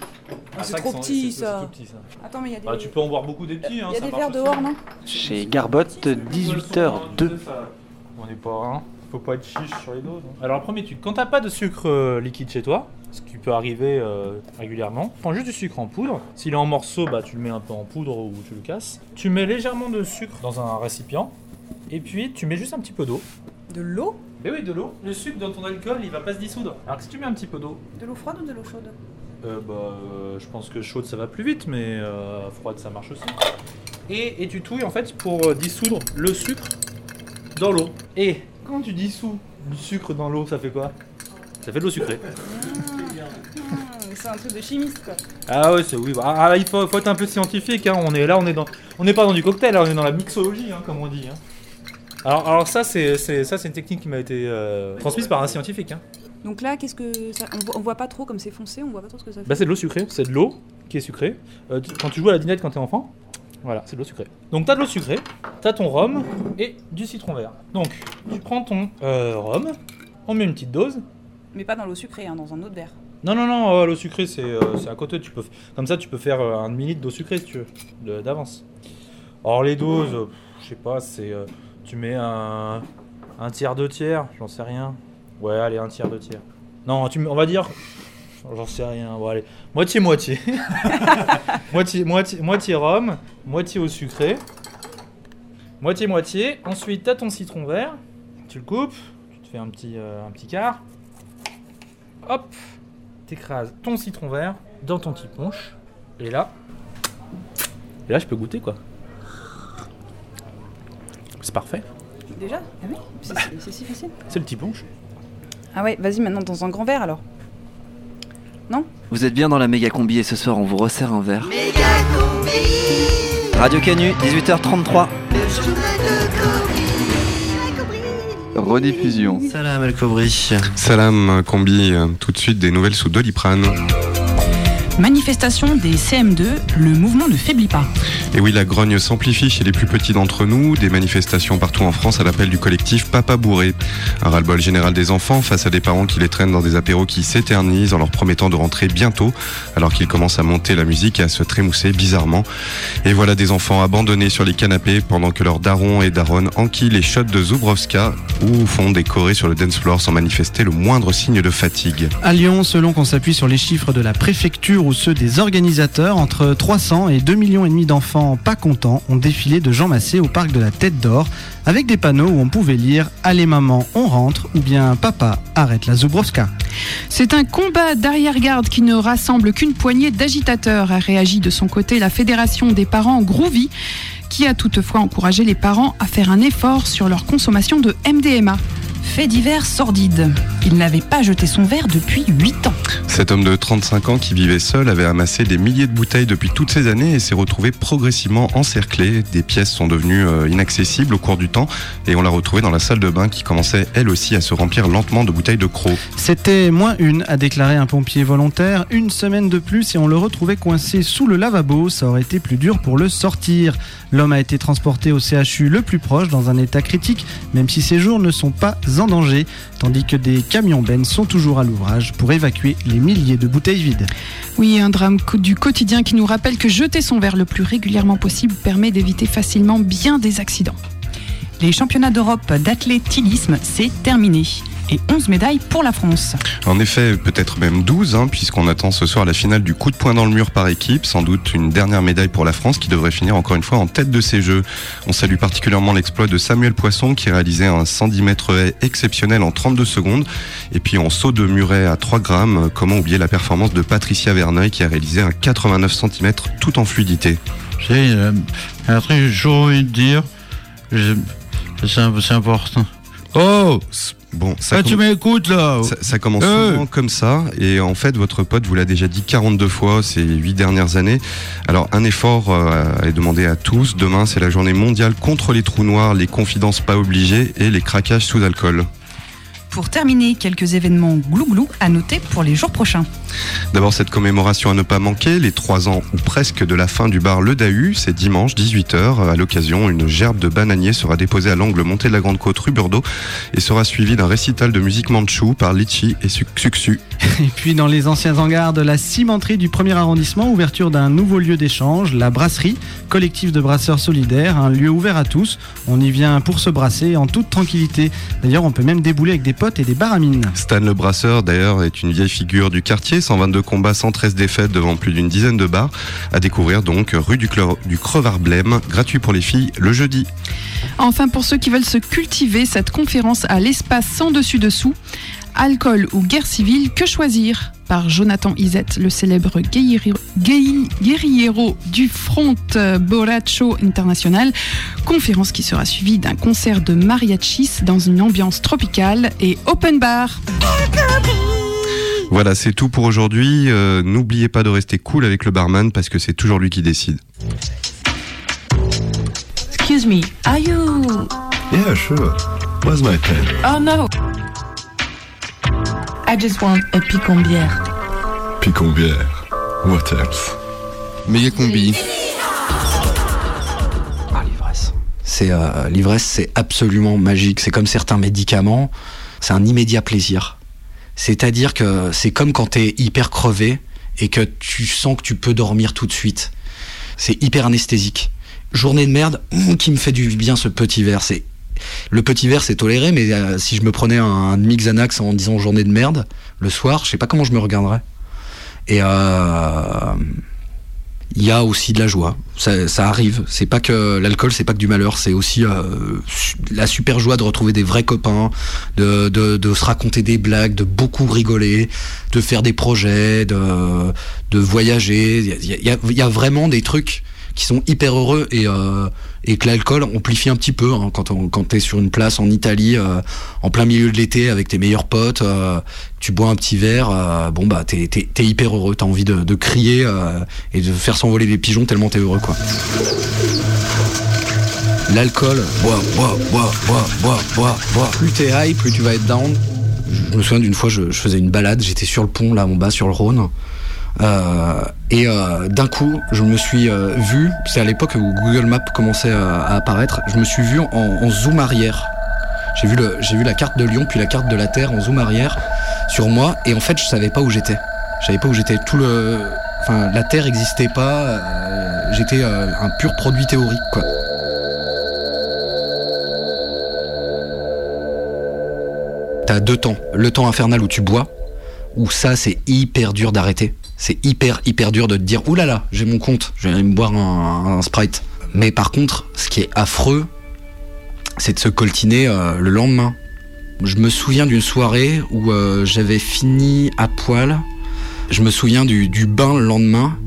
Ah, c'est ça trop petit c'est- ça. c'est tout petit, ça. Attends, mais il y a des. Bah, tu peux en boire beaucoup des petits. Hein, Il y a ça des verres dehors, non? Chez Garbotte, 18h02. On n'est pas un. Faut pas être chiche sur les doses. hein. Alors, le premier truc, quand t'as pas de sucre euh, liquide chez toi, ce qui peut arriver euh, régulièrement, prends juste du sucre en poudre. S'il est en morceaux, bah tu le mets un peu en poudre ou tu le casses. Tu mets légèrement de sucre dans un récipient. Et puis tu mets juste un petit peu d'eau. De l'eau Mais oui, de l'eau. Le sucre dans ton alcool, il va pas se dissoudre. Alors que si tu mets un petit peu d'eau, De l'eau froide ou de l'eau chaude euh, bah, euh, je pense que chaude ça va plus vite, mais euh, froide ça marche aussi. Et, et tu touilles en fait pour euh, dissoudre le sucre dans l'eau. Et quand tu dissous du sucre dans l'eau, ça fait quoi Ça fait de l'eau sucrée. Ah, C'est un truc de chimiste quoi. Ah ouais, c'est oui. bah, ah, il faut, faut être un peu scientifique. Hein. On est là, on est dans, on n'est pas dans du cocktail, là, on est dans la mixologie, hein, comme on dit. hein. Alors, alors ça, c'est, ça, c'est une technique qui m'a été euh, transmise par un scientifique. Hein. Donc là, qu'est-ce que ça... on, voit, on voit pas trop comme c'est foncé, on voit pas trop ce que ça fait. Bah, c'est de l'eau sucrée. C'est de l'eau qui est sucrée. Euh, tu- quand tu joues à la dinette quand t'es enfant, voilà, c'est de l'eau sucrée. Donc t'as de l'eau sucrée, t'as ton rhum et du citron vert. Donc tu prends ton euh, rhum, on met une petite dose. Mais pas dans l'eau sucrée, hein, dans un autre verre. Non, non, non, euh, l'eau sucrée c'est euh, c'est à côté. Tu peux, comme ça, tu peux faire euh, un demi-litre d'eau sucrée si tu veux, de- d'avance. Or, les doses, euh, pff, je sais pas, c'est. euh, tu mets un, un tiers, deux tiers, j'en sais rien. Ouais, allez, un tiers, deux tiers. Non, tu, mets- on va dire. J'en sais rien, bon, allez. Moitié-moitié. moitié, moitié, moitié rhum, moitié eau sucrée. Moitié-moitié. Ensuite, t'as ton citron vert. Tu le coupes, tu te fais un petit, euh, un petit quart. Hop, t'écrases ton citron vert dans ton petit punch. Et là, et là, je peux goûter quoi. C'est parfait. Déjà? Ah oui? C'est si facile. C'est le petit punch. Ah ouais, vas-y maintenant dans un grand verre alors. Vous êtes bien dans la méga combi et ce soir on vous resserre un verre. Radio Canu, 18h33. Rediffusion. Salam El Kobri. Salam Combi, tout de suite des nouvelles sous Doliprane. Manifestation des CM2, le mouvement ne faiblit pas. Et oui, la grogne s'amplifie chez les plus petits d'entre nous. Des manifestations partout en France à l'appel du collectif Papa Bourré. Un ras-le-bol général des enfants face à des parents qui les traînent dans des apéros qui s'éternisent en leur promettant de rentrer bientôt, alors qu'ils commencent à monter la musique et à se trémousser bizarrement. Et voilà des enfants abandonnés sur les canapés pendant que leurs darons et daronnes enquillent les shots de Zubrowska ou font des chorés sur le dance floor sans manifester le moindre signe de fatigue. À Lyon, selon qu'on s'appuie sur les chiffres de la préfecture ou ceux des organisateurs, entre 300 et 2 millions d'enfants pas contents ont défilé de Jean Massé au parc de la Tête d'Or avec des panneaux où on pouvait lire Allez maman, on rentre ou bien Papa, arrête la Zubrowska. C'est un combat d'arrière-garde qui ne rassemble qu'une poignée d'agitateurs, a réagi de son côté la Fédération des parents Groovy, qui a toutefois encouragé les parents à faire un effort sur leur consommation de MDMA. Fait divers sordide. Il n'avait pas jeté son verre depuis 8 ans. Cet homme de 35 ans qui vivait seul avait amassé des milliers de bouteilles depuis toutes ces années et s'est retrouvé progressivement encerclé. Des pièces sont devenues euh, inaccessibles au cours du temps et on l'a retrouvé dans la salle de bain qui commençait elle aussi à se remplir lentement de bouteilles de crocs. C'était moins une, a déclaré un pompier volontaire. Une semaine de plus et on le retrouvait coincé sous le lavabo. Ça aurait été plus dur pour le sortir. L'homme a été transporté au CHU le plus proche dans un état critique, même si ses jours ne sont pas en danger, tandis que des camions bennes sont toujours à l'ouvrage pour évacuer les milliers de bouteilles vides. Oui, un drame du quotidien qui nous rappelle que jeter son verre le plus régulièrement possible permet d'éviter facilement bien des accidents. Les championnats d'Europe d'athlétisme, c'est terminé. Et 11 médailles pour la France. En effet, peut-être même 12, hein, puisqu'on attend ce soir la finale du coup de poing dans le mur par équipe. Sans doute une dernière médaille pour la France qui devrait finir encore une fois en tête de ces Jeux. On salue particulièrement l'exploit de Samuel Poisson qui réalisait un 110 mètres haie exceptionnel en 32 secondes. Et puis en saut de muret à 3 grammes, comment oublier la performance de Patricia Verneuil qui a réalisé un 89 cm tout en fluidité. J'ai euh, un truc que j'ai envie de dire. C'est c'est important. Oh Bon, ça Ah, tu m'écoutes là Ça, ça commence Euh. souvent comme ça, et en fait, votre pote vous l'a déjà dit 42 fois ces 8 dernières années. Alors, un effort euh, est demandé à tous. Demain, c'est la journée mondiale contre les trous noirs, les confidences pas obligées et les craquages sous alcool. Pour terminer, quelques événements glouglou à noter pour les jours prochains. D'abord, cette commémoration à ne pas manquer, les 3 ans ou presque de la fin du bar Le Dahu, c'est dimanche 18h. À l'occasion, une gerbe de bananier sera déposée à l'angle montée de la Grande Côte rue Burdeau et sera suivie d'un récital de musique manchou par Litchi et Suksu. Et puis dans les anciens hangars de la cimenterie du premier arrondissement, ouverture d'un nouveau lieu d'échange, la brasserie, collectif de brasseurs solidaires, un lieu ouvert à tous. On y vient pour se brasser en toute tranquillité. D'ailleurs, on peut même débouler avec des potes et des baramines. Stan le Brasseur, d'ailleurs, est une vieille figure du quartier, 122 combats, 113 défaites devant plus d'une dizaine de bars. À découvrir donc rue du, du Crevard Blême, gratuit pour les filles le jeudi. Enfin, pour ceux qui veulent se cultiver, cette conférence à l'espace sans dessus-dessous, Alcool ou guerre civile, que choisir par Jonathan Isette, le célèbre guerriero, guerri- guerriero du Front euh, Borracho International. Conférence qui sera suivie d'un concert de mariachis dans une ambiance tropicale et open bar. Voilà, c'est tout pour aujourd'hui. Euh, N'oubliez pas de rester cool avec le barman parce que c'est toujours lui qui décide. Excuse me, are you. Yeah, sure. Where's my pen? Oh no! I just want a picon bière. Picombière. What else? Méga combi. Ah, l'ivresse. C'est euh, l'ivresse, c'est absolument magique. C'est comme certains médicaments. C'est un immédiat plaisir. C'est-à-dire que c'est comme quand t'es hyper crevé et que tu sens que tu peux dormir tout de suite. C'est hyper anesthésique. Journée de merde, hum, qui me fait du bien ce petit verre? C'est le petit verre, c'est toléré, mais euh, si je me prenais un, un demi Xanax en disant journée de merde le soir, je sais pas comment je me regarderais. Et euh, il y a aussi de la joie. Ça, arrive. C'est pas que l'alcool, c'est pas que du malheur. C'est aussi euh, la super joie de retrouver des vrais copains, de, se raconter des blagues, de beaucoup rigoler, de faire des projets, de, voyager. Il y a vraiment des trucs qui sont hyper heureux et, euh, et que l'alcool amplifie un petit peu hein, quand, on, quand t'es sur une place en Italie euh, en plein milieu de l'été avec tes meilleurs potes euh, tu bois un petit verre bon bah t'es, t'es, hyper heureux. T'as envie de, crier et de faire s'envoler des pigeons tellement t'es heureux quoi. L'alcool bois bois bois bois bois bois bois. Plus t'es high plus tu vas être down. Je me souviens d'une fois je, faisais une balade j'étais sur le pont là en bas sur le Rhône et euh, d'un coup, je me suis euh, vu, c'est à l'époque où Google Maps commençait à, apparaître, je me suis vu en, en zoom arrière. J'ai vu, le, j'ai vu la carte de Lyon, puis la carte de la Terre en zoom arrière sur moi, et en fait, je savais pas où j'étais. Je savais pas où j'étais. Tout le, enfin, la Terre existait pas. euh, j'étais euh, un pur produit théorique, quoi. T'as deux temps. Le temps infernal où tu bois, où ça c'est hyper dur d'arrêter. C'est hyper hyper dur de te dire oulala, là là, j'ai mon compte, je vais aller me boire un, sprite. Mais par contre, ce qui est affreux, c'est de se coltiner euh, le lendemain. Je me souviens d'une soirée où euh, j'avais fini à poil. Je me souviens du, du bain le lendemain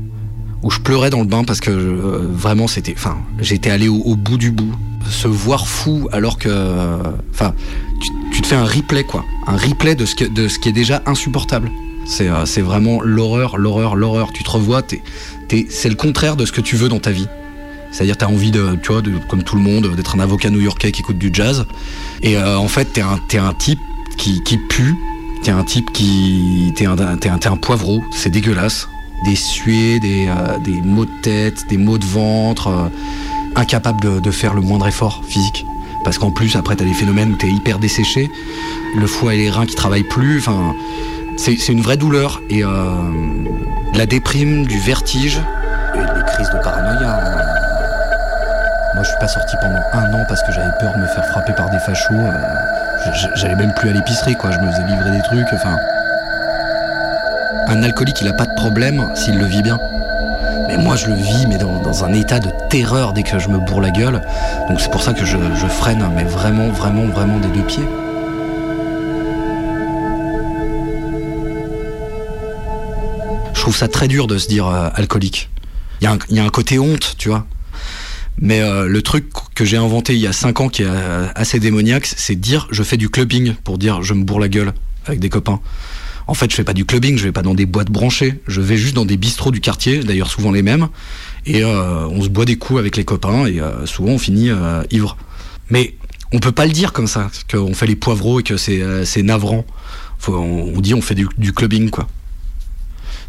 où je pleurais dans le bain parce que euh, vraiment c'était, enfin, j'étais allé au, bout du bout. Se voir fou alors que, enfin, tu, tu te fais un replay quoi, un replay de ce, que- de ce qui est déjà insupportable. C'est euh, c'est vraiment l'horreur, l'horreur, l'horreur. Tu te revois, c'est le contraire de ce que tu veux dans ta vie. C'est-à-dire, t'as envie de, tu vois, comme tout le monde, d'être un avocat new-yorkais qui écoute du jazz. Et euh, en fait, t'es un, t'es un type qui, pue. T'es un type qui, t'es un, poivreau. C'est dégueulasse. Des suées, des, euh, des maux de tête, des maux de ventre, incapable de, de faire le moindre effort physique. Parce qu'en plus, après, t'as des phénomènes où t'es hyper desséché, le foie et les reins qui travaillent plus. Enfin, c'est une vraie douleur. Et euh, la déprime, du vertige, et des crises de paranoïa. hein. Moi, je suis pas sorti pendant un an parce que j'avais peur de me faire frapper par des fachos. euh, j'allais même plus à l'épicerie, quoi. Je me faisais livrer des trucs, enfin. Un alcoolique, il a pas de problème s'il le vit bien. Mais moi, je le vis, mais dans, dans un état de terreur dès que je me bourre la gueule. Donc c'est pour ça que je, je freine, mais vraiment, vraiment, vraiment des deux pieds. Trouve ça très dur de se dire euh, alcoolique. Il y, a un- côté honte, tu vois. Mais euh, le truc que j'ai inventé il y a 5 ans qui est euh, assez démoniaque, c'est dire je fais du clubbing pour dire je me bourre la gueule avec des copains. En fait, je fais pas du clubbing, je vais pas dans des boîtes branchées, je vais juste dans des bistrots du quartier, d'ailleurs souvent les mêmes, et on se boit des coups avec les copains et souvent on finit ivre. Mais on peut pas le dire comme ça, qu'on fait les poivreaux et que c'est navrant. On, dit on fait du clubbing quoi.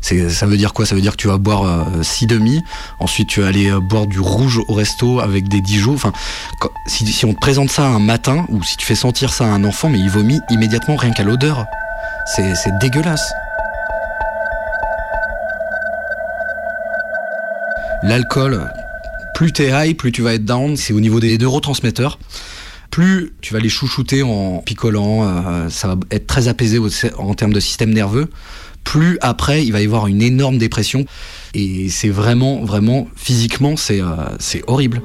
Ça veut dire quoi? Ça veut dire que tu vas boire euh, six demi, ensuite tu vas aller euh, boire du rouge au resto avec des Dijon. Enfin, si, on te présente ça un matin ou si tu fais sentir ça à un enfant, mais il vomit immédiatement rien qu'à l'odeur. C'est, dégueulasse. L'alcool, plus t'es high, plus tu vas être down. C'est au niveau des neurotransmetteurs. Plus tu vas les chouchouter en picolant, euh, ça va être très apaisé en termes de système nerveux. Plus après, il va y avoir une énorme dépression. Et c'est vraiment, vraiment, physiquement, c'est euh, c'est horrible.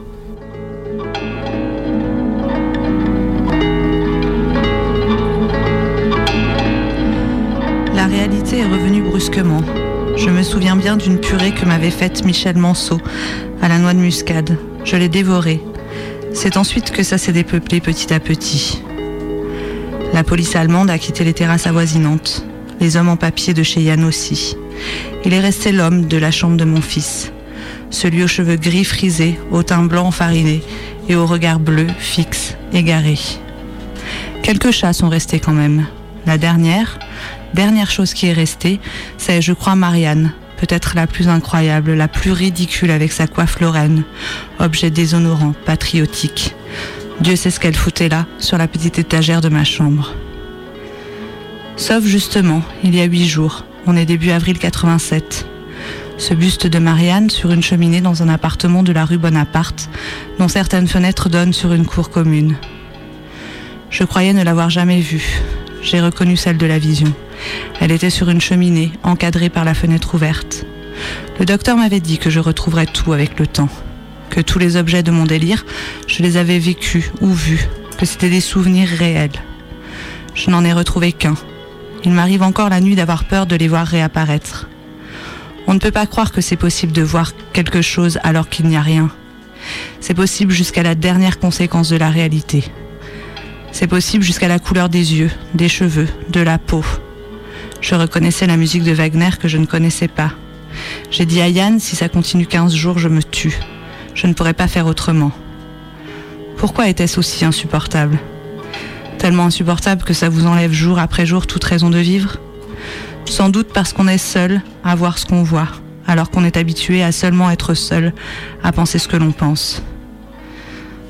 La réalité est revenue brusquement. Je me souviens bien d'une purée que m'avait faite Michel Manceau à la noix de muscade. Je l'ai dévorée. C'est ensuite que ça s'est dépeuplé petit à petit. La police allemande a quitté les terrasses avoisinantes. Les hommes en papier de chez Yann aussi. Il est resté l'homme de la chambre de mon fils. Celui aux cheveux gris frisés, au teint blanc fariné et au regard bleu, fixe, égaré. Quelques chats sont restés quand même. La dernière, dernière chose qui est restée, c'est, je crois, Marianne, peut-être la plus incroyable, la plus ridicule avec sa coiffe lorraine, objet déshonorant, patriotique. Dieu sait ce qu'elle foutait là, sur la petite étagère de ma chambre. Sauf justement, il y a huit jours, on est début avril 87. Ce buste de Marianne sur une cheminée dans un appartement de la rue Bonaparte, dont certaines fenêtres donnent sur une cour commune. Je croyais ne l'avoir jamais vue. J'ai reconnu celle de la vision. Elle était sur une cheminée, encadrée par la fenêtre ouverte. Le docteur m'avait dit que je retrouverais tout avec le temps, que tous les objets de mon délire, je les avais vécus ou vus, que c'était des souvenirs réels. Je n'en ai retrouvé qu'un. Il m'arrive encore la nuit d'avoir peur de les voir réapparaître. On ne peut pas croire que c'est possible de voir quelque chose alors qu'il n'y a rien. C'est possible jusqu'à la dernière conséquence de la réalité. C'est possible jusqu'à la couleur des yeux, des cheveux, de la peau. Je reconnaissais la musique de Wagner que je ne connaissais pas. J'ai dit à Yann, si ça continue 15 jours, je me tue. Je ne pourrais pas faire autrement. Pourquoi était-ce aussi insupportable? Tellement insupportable que ça vous enlève jour après jour toute raison de vivre Sans doute parce qu'on est seul à voir ce qu'on voit, alors qu'on est habitué à seulement être seul, à penser ce que l'on pense.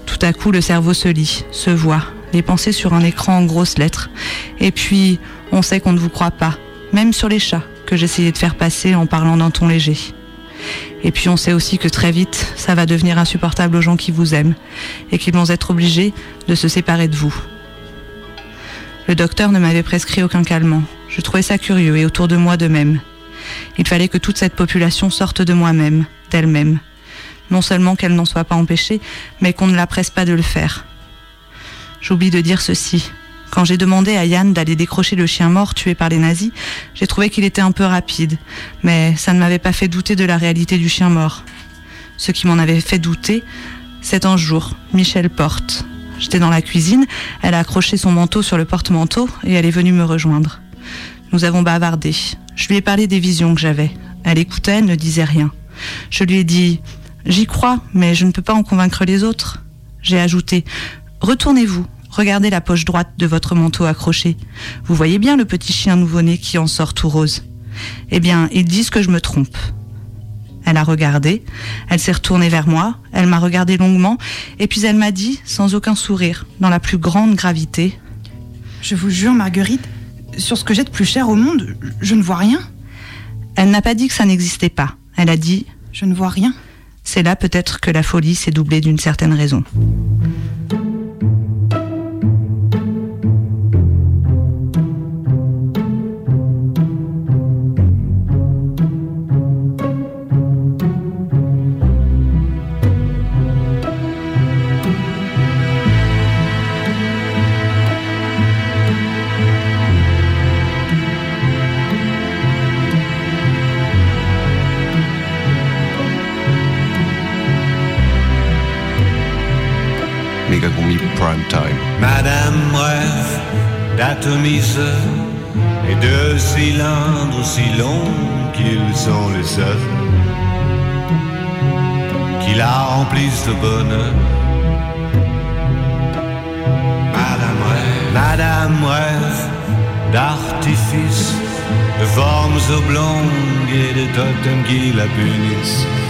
Tout à coup, le cerveau se lit, se voit, les pensées sur un écran en grosses lettres. Et puis, on sait qu'on ne vous croit pas, même sur les chats que j'essayais de faire passer en parlant d'un ton léger. Et puis on sait aussi que très vite, ça va devenir insupportable aux gens qui vous aiment et qu'ils vont être obligés de se séparer de vous. Le docteur ne m'avait prescrit aucun calmant. Je trouvais ça curieux et autour de moi de même. Il fallait que toute cette population sorte de moi-même, d'elle-même. Non seulement qu'elle n'en soit pas empêchée, mais qu'on ne la presse pas de le faire. J'oublie de dire ceci. Quand j'ai demandé à Yann d'aller décrocher le chien mort tué par les nazis, j'ai trouvé qu'il était un peu rapide, mais ça ne m'avait pas fait douter de la réalité du chien mort. Ce qui m'en avait fait douter, c'est un jour, Michel Porte. J'étais dans la cuisine, elle a accroché son manteau sur le porte-manteau et elle est venue me rejoindre. Nous avons bavardé. Je lui ai parlé des visions que j'avais. Elle écoutait, elle ne disait rien. Je lui ai dit J'y crois, mais je ne peux pas en convaincre les autres. J'ai ajouté Retournez-vous, regardez la poche droite de votre manteau accroché. Vous voyez bien le petit chien nouveau-né qui en sort tout rose. Eh bien, ils disent que je me trompe. Elle a regardé, elle s'est retournée vers moi, elle m'a regardé longuement, et puis elle m'a dit, sans aucun sourire, dans la plus grande gravité Je vous jure, Marguerite, sur ce que j'ai de plus cher au monde, je ne vois rien. Elle n'a pas dit que ça n'existait pas. Elle a dit Je ne vois rien. C'est là peut-être que la folie s'est doublée d'une certaine raison. Madame rêve d'atomiseur et de cylindres si longs qu'ils sont les seuls qui la remplissent de bonheur. Madame rêve, Madame rêve d'artifice, de formes oblongues et de totems qui la punissent.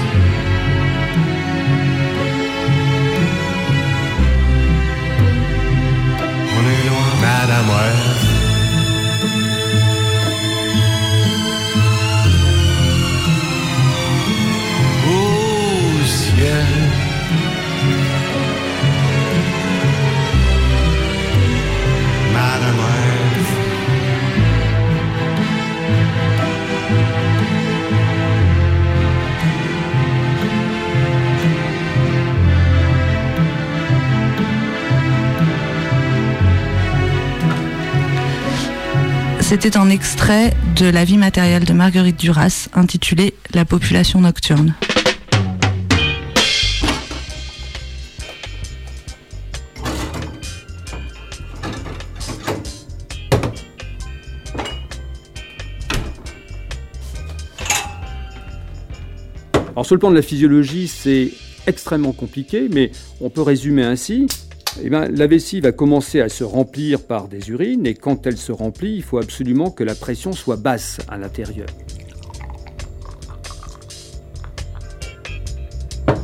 C'était un extrait de La vie matérielle de Marguerite Duras intitulé La population nocturne. Alors sur le plan de la physiologie, c'est extrêmement compliqué, mais on peut résumer ainsi. Eh la vessie va commencer à se remplir par des urines, et quand elle se remplit, il faut absolument que la pression soit basse à l'intérieur.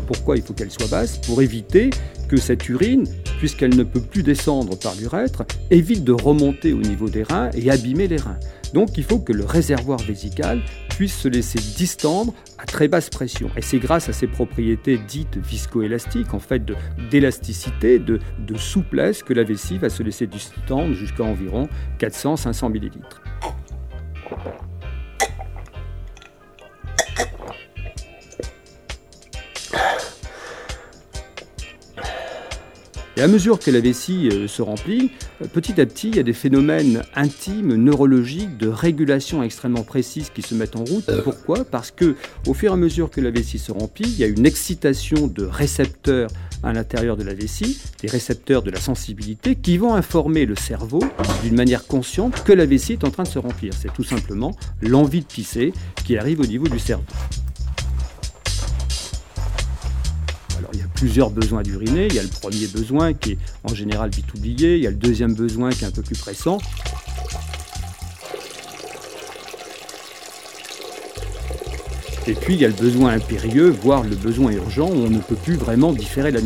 Pourquoi il faut qu'elle soit basse? Pour éviter que cette urine, puisqu'elle ne peut plus descendre par l'urètre, évite de remonter au niveau des reins et abîmer les reins. Donc il faut que le réservoir vésical puisse se laisser distendre à très basse pression. Et c'est grâce à ces propriétés dites viscoélastiques, en fait d'élasticité, de, de souplesse, que la vessie va se laisser distendre jusqu'à environ 400-500 millilitres. Et à mesure que la vessie euh, se remplit, euh, petit à petit, il y a des phénomènes intimes, neurologiques, de régulation extrêmement précises qui se mettent en route. Pourquoi? Parce que, au fur et à mesure que la vessie se remplit, il y a une excitation de récepteurs à l'intérieur de la vessie, des récepteurs de la sensibilité, qui vont informer le cerveau d'une manière consciente que la vessie est en train de se remplir. C'est tout simplement l'envie de pisser qui arrive au niveau du cerveau. Plusieurs besoins d'uriner. Il y a le premier besoin qui est en général vite oublié. Il y a le deuxième besoin qui est un peu plus pressant. Et puis, il y a le besoin impérieux, voire le besoin urgent, où on ne peut plus vraiment différer la.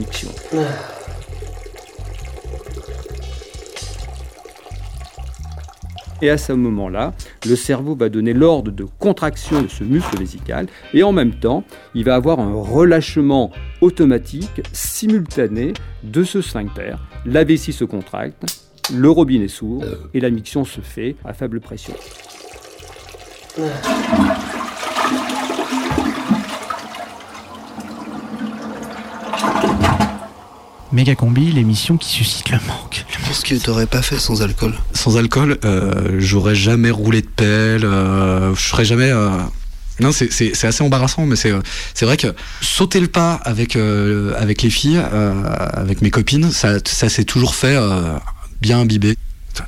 Et à ce moment-là, le cerveau va donner l'ordre de contraction de ce muscle vésical et en même temps, il va avoir un relâchement automatique, simultané de ce sphincter. La vessie se contracte, le robinet s'ouvre et la miction se fait à faible pression. Méga combi, l'émission qui suscite le manque. Qu'est-ce que t'aurais pas fait sans alcool Sans alcool, euh, j'aurais jamais roulé de pelle, euh, je serais jamais. euh, Non, c'est- assez embarrassant, mais c'est vrai que sauter le pas avec les filles, avec mes copines, ça, ça s'est toujours fait bien imbibé.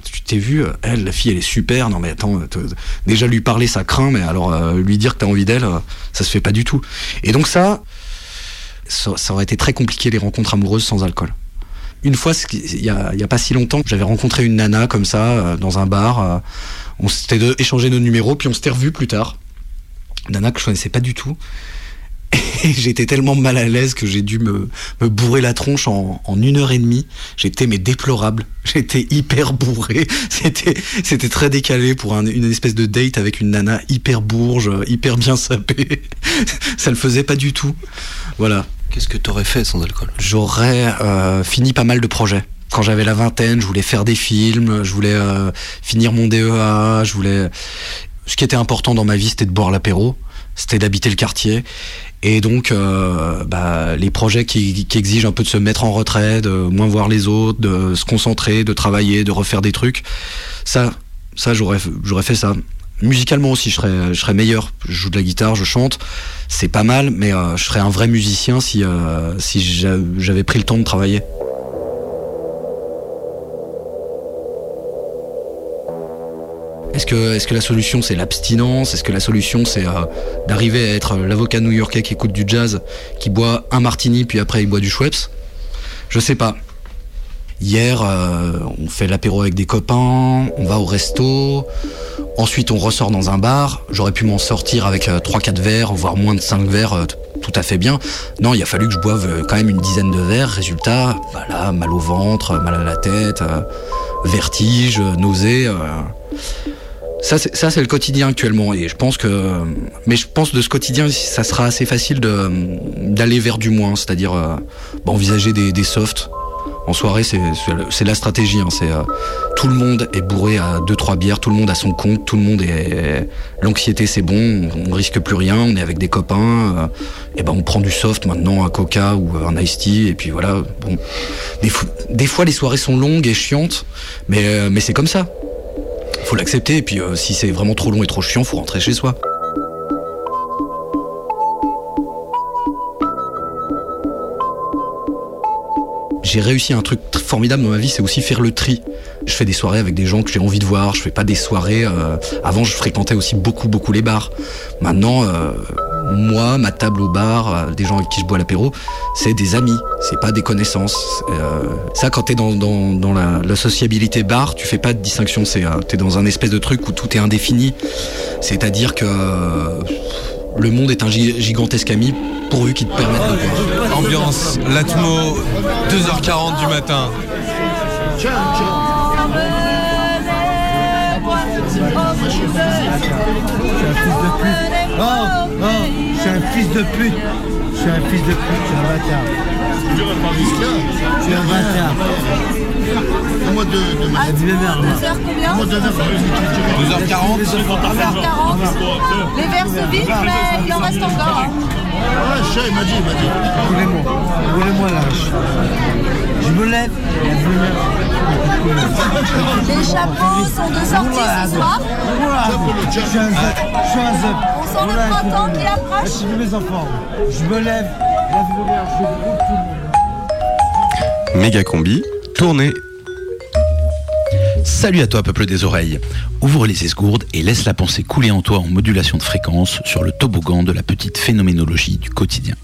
Tu t'es vu, elle, la fille, elle est super. Non mais attends, te- déjà lui parler, ça craint, mais alors lui dire que t'as envie d'elle, ça se fait pas du tout. Et donc ça, ça aurait été très compliqué les rencontres amoureuses sans alcool. Une fois, il y a, a pas si longtemps, j'avais rencontré une nana comme ça euh, dans un bar. euh, on s'était échangé nos numéros, puis on s'était revus plus tard. Nana que je connaissais pas du tout. Et j'étais tellement mal à l'aise que j'ai dû me, bourrer la tronche en, une heure et demie. J'étais déplorable. J'étais hyper bourré. C'était très décalé pour un- une espèce de date avec une nana hyper bourge, hyper bien sapée. Ça le faisait pas du tout. Voilà. Qu'est-ce que t'aurais fait sans alcool? J'aurais euh, fini pas mal de projets. Quand j'avais la vingtaine, je voulais faire des films, je voulais euh, finir mon DEA, je voulais. Ce qui était important dans ma vie, c'était de boire l'apéro, c'était d'habiter le quartier. Et donc, euh, bah, les projets qui, qui exigent un peu de se mettre en retrait, de moins voir les autres, de se concentrer, de travailler, de refaire des trucs, ça, ça j'aurais, j'aurais fait ça musicalement aussi, je serais, je serais meilleur. Je joue de la guitare, je chante, c'est pas mal, mais euh, je serais un vrai musicien si, euh, si j'avais pris le temps de travailler. Est-ce que, est que la solution c'est l'abstinence? Est-ce que la solution c'est euh, d'arriver à être l'avocat new-yorkais qui écoute du jazz, qui boit un martini puis après il boit du Schweppes? Je sais pas. Hier, euh, on fait l'apéro avec des copains, on va au resto, ensuite on ressort dans un bar. J'aurais pu m'en sortir avec euh, 3-4 verres, voire moins de 5 verres, euh, tout à fait bien. Non, il a fallu que je boive euh, quand même une dizaine de verres. Résultat, voilà, mal au ventre, mal à la tête, euh, vertige, euh, nausée. euh. Ça, c'est, le quotidien actuellement. Et je pense que, mais je pense de ce quotidien, ça sera assez facile d'aller vers du moins, c'est-à-dire euh, bah, envisager des, des softs. En soirée, c'est, la stratégie. hein, c'est euh, tout le monde est bourré à deux trois bières, tout le monde a son compte, tout le monde est l'anxiété, c'est bon, on, on risque plus rien, on est avec des copains. et ben on prend du soft maintenant, un Coca ou un iced tea, et puis voilà. Des, fo- des fois les soirées sont longues et chiantes, mais euh, c'est comme ça faut l'accepter et puis euh, si c'est vraiment trop long et trop chiant, faut rentrer chez soi. J'ai réussi un truc tr- formidable dans ma vie, c'est aussi faire le tri. Je fais des soirées avec des gens que j'ai envie de voir. Je fais pas des soirées. euh, Avant, je fréquentais aussi beaucoup, beaucoup les bars. Maintenant, euh, moi, ma table au bar, euh, des gens avec qui je bois l'apéro, c'est des amis. C'est pas des connaissances. Ça, quand t'es dans, dans, la, la sociabilité bar, tu fais pas de distinction. C'est t'es dans un espèce de truc où tout est indéfini. C'est-à-dire que le monde est un gi- gigantesque ami pourvu qu'il te permette de boire. Ambiance, l'atmo, 2h40 du matin. Oh, oh, je suis un fils de pute. Je suis un fils de pute, je suis un bâtard. Je suis un bâtard. Moi de, de Ah, moi. 2h combien Moi de 2h40 Les verres se vident, mais il en reste encore. hein. Je il m'a dit, il m'a dit. Roulez-moi, roulez-moi là. Je me lève. Les chapeaux sont de sortie ce soir. Je suis un zep. Je suis un zep. On sent le printemps qui approche. Excusez mes enfants. Je me lève. La vie de merde, je tout le monde. Méga combi, tournée. Salut à toi, peuple des oreilles. Ouvre les esgourdes et laisse la pensée couler en toi en modulation de fréquence sur le toboggan de la petite phénoménologie du quotidien.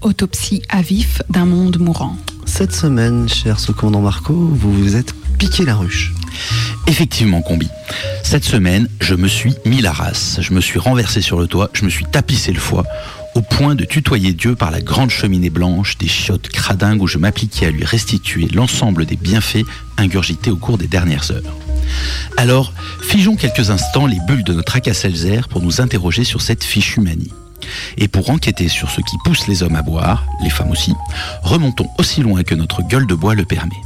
Autopsie à vif d'un monde mourant. Cette semaine, cher sous-commandant Marco, vous vous êtes piqué la ruche. Effectivement, combi. Cette semaine, je me suis mis la race. Je me suis renversé sur le toit, je me suis tapissé le foie, au point de tutoyer Dieu par la grande cheminée blanche des chiottes cradingues où je m'appliquais à lui restituer l'ensemble des bienfaits ingurgités au cours des dernières heures. Alors, figeons quelques instants les bulles de notre Seltzer pour nous interroger sur cette fichue manie. Et pour enquêter sur ce qui pousse les hommes à boire, les femmes aussi, remontons aussi loin que notre gueule de bois le permet.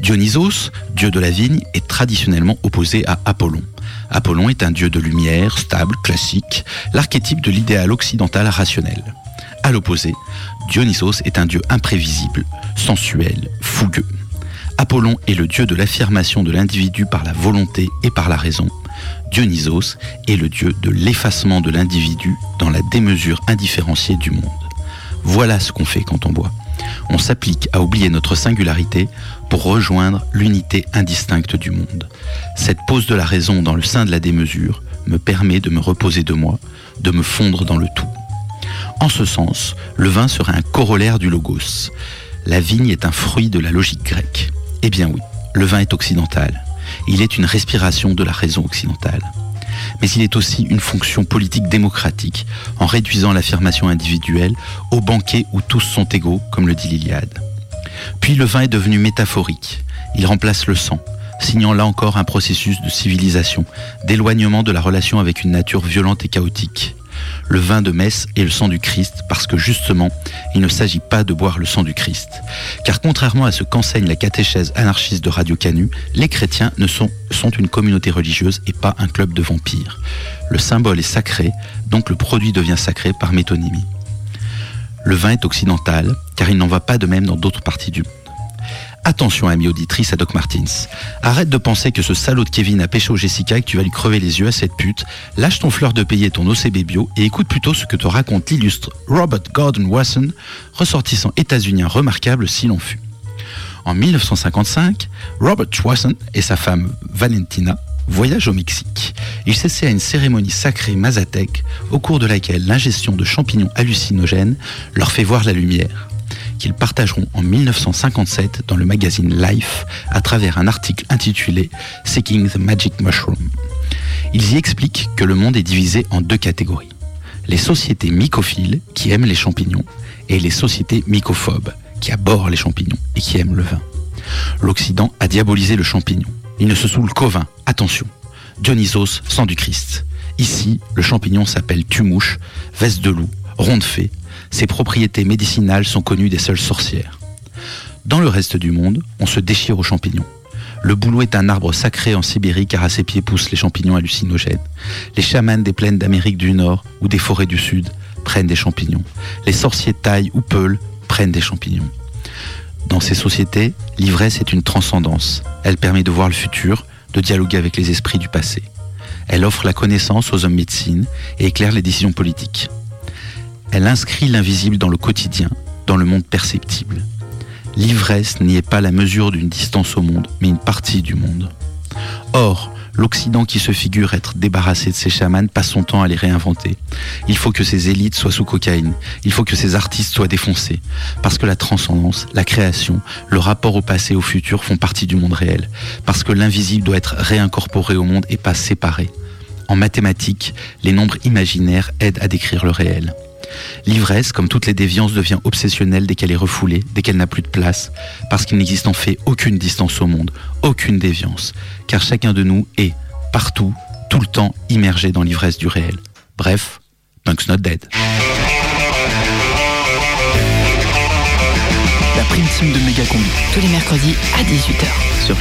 Dionysos, dieu de la vigne, est traditionnellement opposé à Apollon. Apollon est un dieu de lumière, stable, classique, l'archétype de l'idéal occidental rationnel. À l'opposé, Dionysos est un dieu imprévisible, sensuel, fougueux. Apollon est le dieu de l'affirmation de l'individu par la volonté et par la raison. Dionysos est le dieu de l'effacement de l'individu dans la démesure indifférenciée du monde. Voilà ce qu'on fait quand on boit. On s'applique à oublier notre singularité pour rejoindre l'unité indistincte du monde. Cette pose de la raison dans le sein de la démesure me permet de me reposer de moi, de me fondre dans le tout. En ce sens, le vin serait un corollaire du logos. La vigne est un fruit de la logique grecque. Eh bien oui, le vin est occidental. Il est une respiration de la raison occidentale. Mais il est aussi une fonction politique démocratique, en réduisant l'affirmation individuelle au banquet où tous sont égaux, comme le dit l'Iliade. Puis le vin est devenu métaphorique. Il remplace le sang, signant là encore un processus de civilisation, d'éloignement de la relation avec une nature violente et chaotique. Le vin de messe est le sang du Christ parce que justement, il ne s'agit pas de boire le sang du Christ. Car contrairement à ce qu'enseigne la catéchèse anarchiste de Radio Canu, les chrétiens ne sont une communauté religieuse et pas un club de vampires. Le symbole est sacré, donc le produit devient sacré par métonymie. Le vin est occidental, car il n'en va pas de même dans d'autres parties du monde. Attention, ami auditrice à Doc Martins. Arrête de penser que ce salaud de Kevin a pêché au Jessica et que tu vas lui crever les yeux à cette pute. Lâche ton fleur de payer ton OCB bio et écoute plutôt ce que te raconte l'illustre Robert Gordon Wasson, ressortissant états-unien remarquable s'il en fut. En 1955, Robert Wasson et sa femme Valentina Voyage au Mexique. Ils s'essaient à une cérémonie sacrée mazatèque au cours de laquelle l'ingestion de champignons hallucinogènes leur fait voir la lumière qu'ils partageront en 1957 dans le magazine Life à travers un article intitulé Seeking the Magic Mushroom. Ils y expliquent que le monde est divisé en deux catégories. Les sociétés mycophiles qui aiment les champignons et les sociétés mycophobes qui abhorrent les champignons et qui aiment le vin. L'Occident a diabolisé le champignon. Il ne se saoule qu'au vin. Attention. Dionysos, sang du Christ. Ici, le champignon s'appelle tumouche, veste de loup, ronde fée. Ses propriétés médicinales sont connues des seules sorcières. Dans le reste du monde, on se déchire aux champignons. Le bouleau est un arbre sacré en Sibérie car à ses pieds poussent les champignons hallucinogènes. Les chamans des plaines d'Amérique du Nord ou des forêts du Sud prennent des champignons. Les sorciers taille ou Peul prennent des champignons. Dans ces sociétés, l'ivresse est une transcendance. Elle permet de voir le futur, de dialoguer avec les esprits du passé. Elle offre la connaissance aux hommes médecine et éclaire les décisions politiques. Elle inscrit l'invisible dans le quotidien, dans le monde perceptible. L'ivresse n'y est pas la mesure d'une distance au monde, mais une partie du monde. Or, l'Occident qui se figure être débarrassé de ses chamans passe son temps à les réinventer. Il faut que ses élites soient sous cocaïne. Il faut que ses artistes soient défoncés. Parce que la transcendance, la création, le rapport au passé et au futur font partie du monde réel. Parce que l'invisible doit être réincorporé au monde et pas séparé. En mathématiques, les nombres imaginaires aident à décrire le réel. L'ivresse, comme toutes les déviances, devient obsessionnelle dès qu'elle est refoulée, dès qu'elle n'a plus de place, parce qu'il n'existe en fait aucune distance au monde, aucune déviance, car chacun de nous est, partout, tout le temps, immergé dans l'ivresse du réel. Bref, Punk's not dead. La prime team de. Tous les mercredis à 18h. Sur.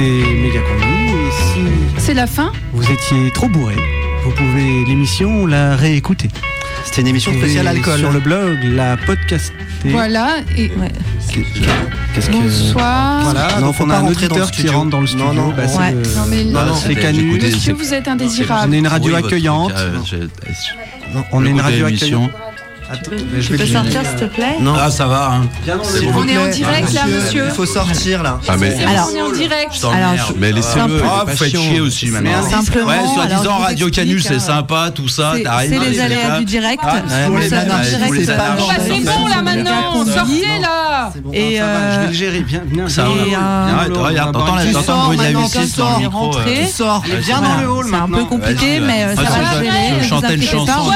Méga et si C'est la fin vous étiez trop bourré, vous pouvez l'émission la réécouter. C'était une émission spéciale alcool. Sur le blog, la podcaster. Voilà, et Qu'est-ce que- Bonsoir. Voilà, Non, donc on a un auditeur qui rentre dans le studio. Non, non. bah, c'est Ouais. le- Non, mais non, non, c'est Canu. Monsieur, vous êtes indésirable. On est une radio Oui, votre accueillante. On est une radio accueillante. Attends, mais je Tu peux le- sortir, s'il te plaît Non. Ah, ça va, hein. S'il vous On est en direct là, monsieur. Il faut sortir là. Ah, mais. C'est Alors- bon, on est en direct. Alors, je- Mais laissez-le. Est Ah, vous faites chier aussi maintenant. Mais Simplement, Ouais, soi-disant Radio Canu, c'est sympa, tout ça. C'est les aléas étapes. du direct. Ah, sur pas c'est bon là maintenant, Combi. sortez là. Et euh, je vais le gérer. Viens, viens. Ça euh, regarde, on va t'entends Tu la- bruit de la maintenant, V6 tu dans sors, le micro. euh. Tu sors. Ouais, Viens c'est dans bon. le hall C'est un peu compliqué, mais euh, ça va Ah, gérer. je chantais une chanson, on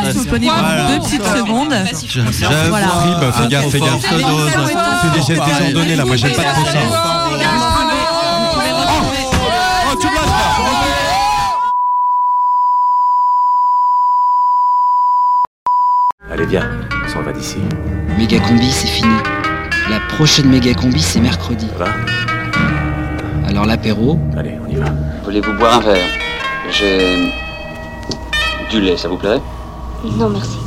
deux petites secondes. Je- Voilà. bah fais gaffe, fais gaffe. C'est des gestes désordonnés là, moi j'aime pas trop ça. Oh, Allez, viens, on s'en va d'ici. Méga combi, c'est fini. La prochaine méga combi, c'est mercredi. Va Alors l'apéro. Allez, on y va. Voulez-vous boire un verre? J'ai du lait, ça vous plairait? Non, merci.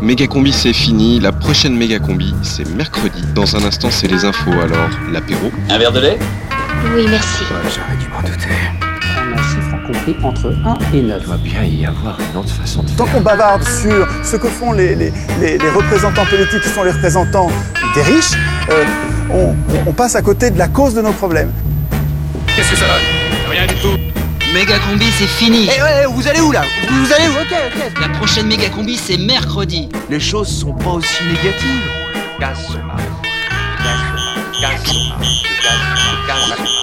Méga combi c'est fini, la prochaine méga combi c'est mercredi. Dans un instant c'est les infos, alors l'apéro. Un verre de lait? Oui, merci. J'aurais dû m'en douter. Un chiffre compris entre 1 et 9. Il doit bien y avoir une autre façon de Tant qu'on bavarde sur ce que font les, les- les- les représentants politiques qui sont les représentants des riches, euh, on, on passe à côté de la cause de nos problèmes. Qu'est-ce que ça donne Rien du tout. Méga combi, c'est fini. Eh ouais, vous allez où là Vous allez où Ok, ok. La prochaine méga combi, c'est mercredi. Les choses sont pas aussi négatives. Gaz. Gaz. Gaz. Gaz.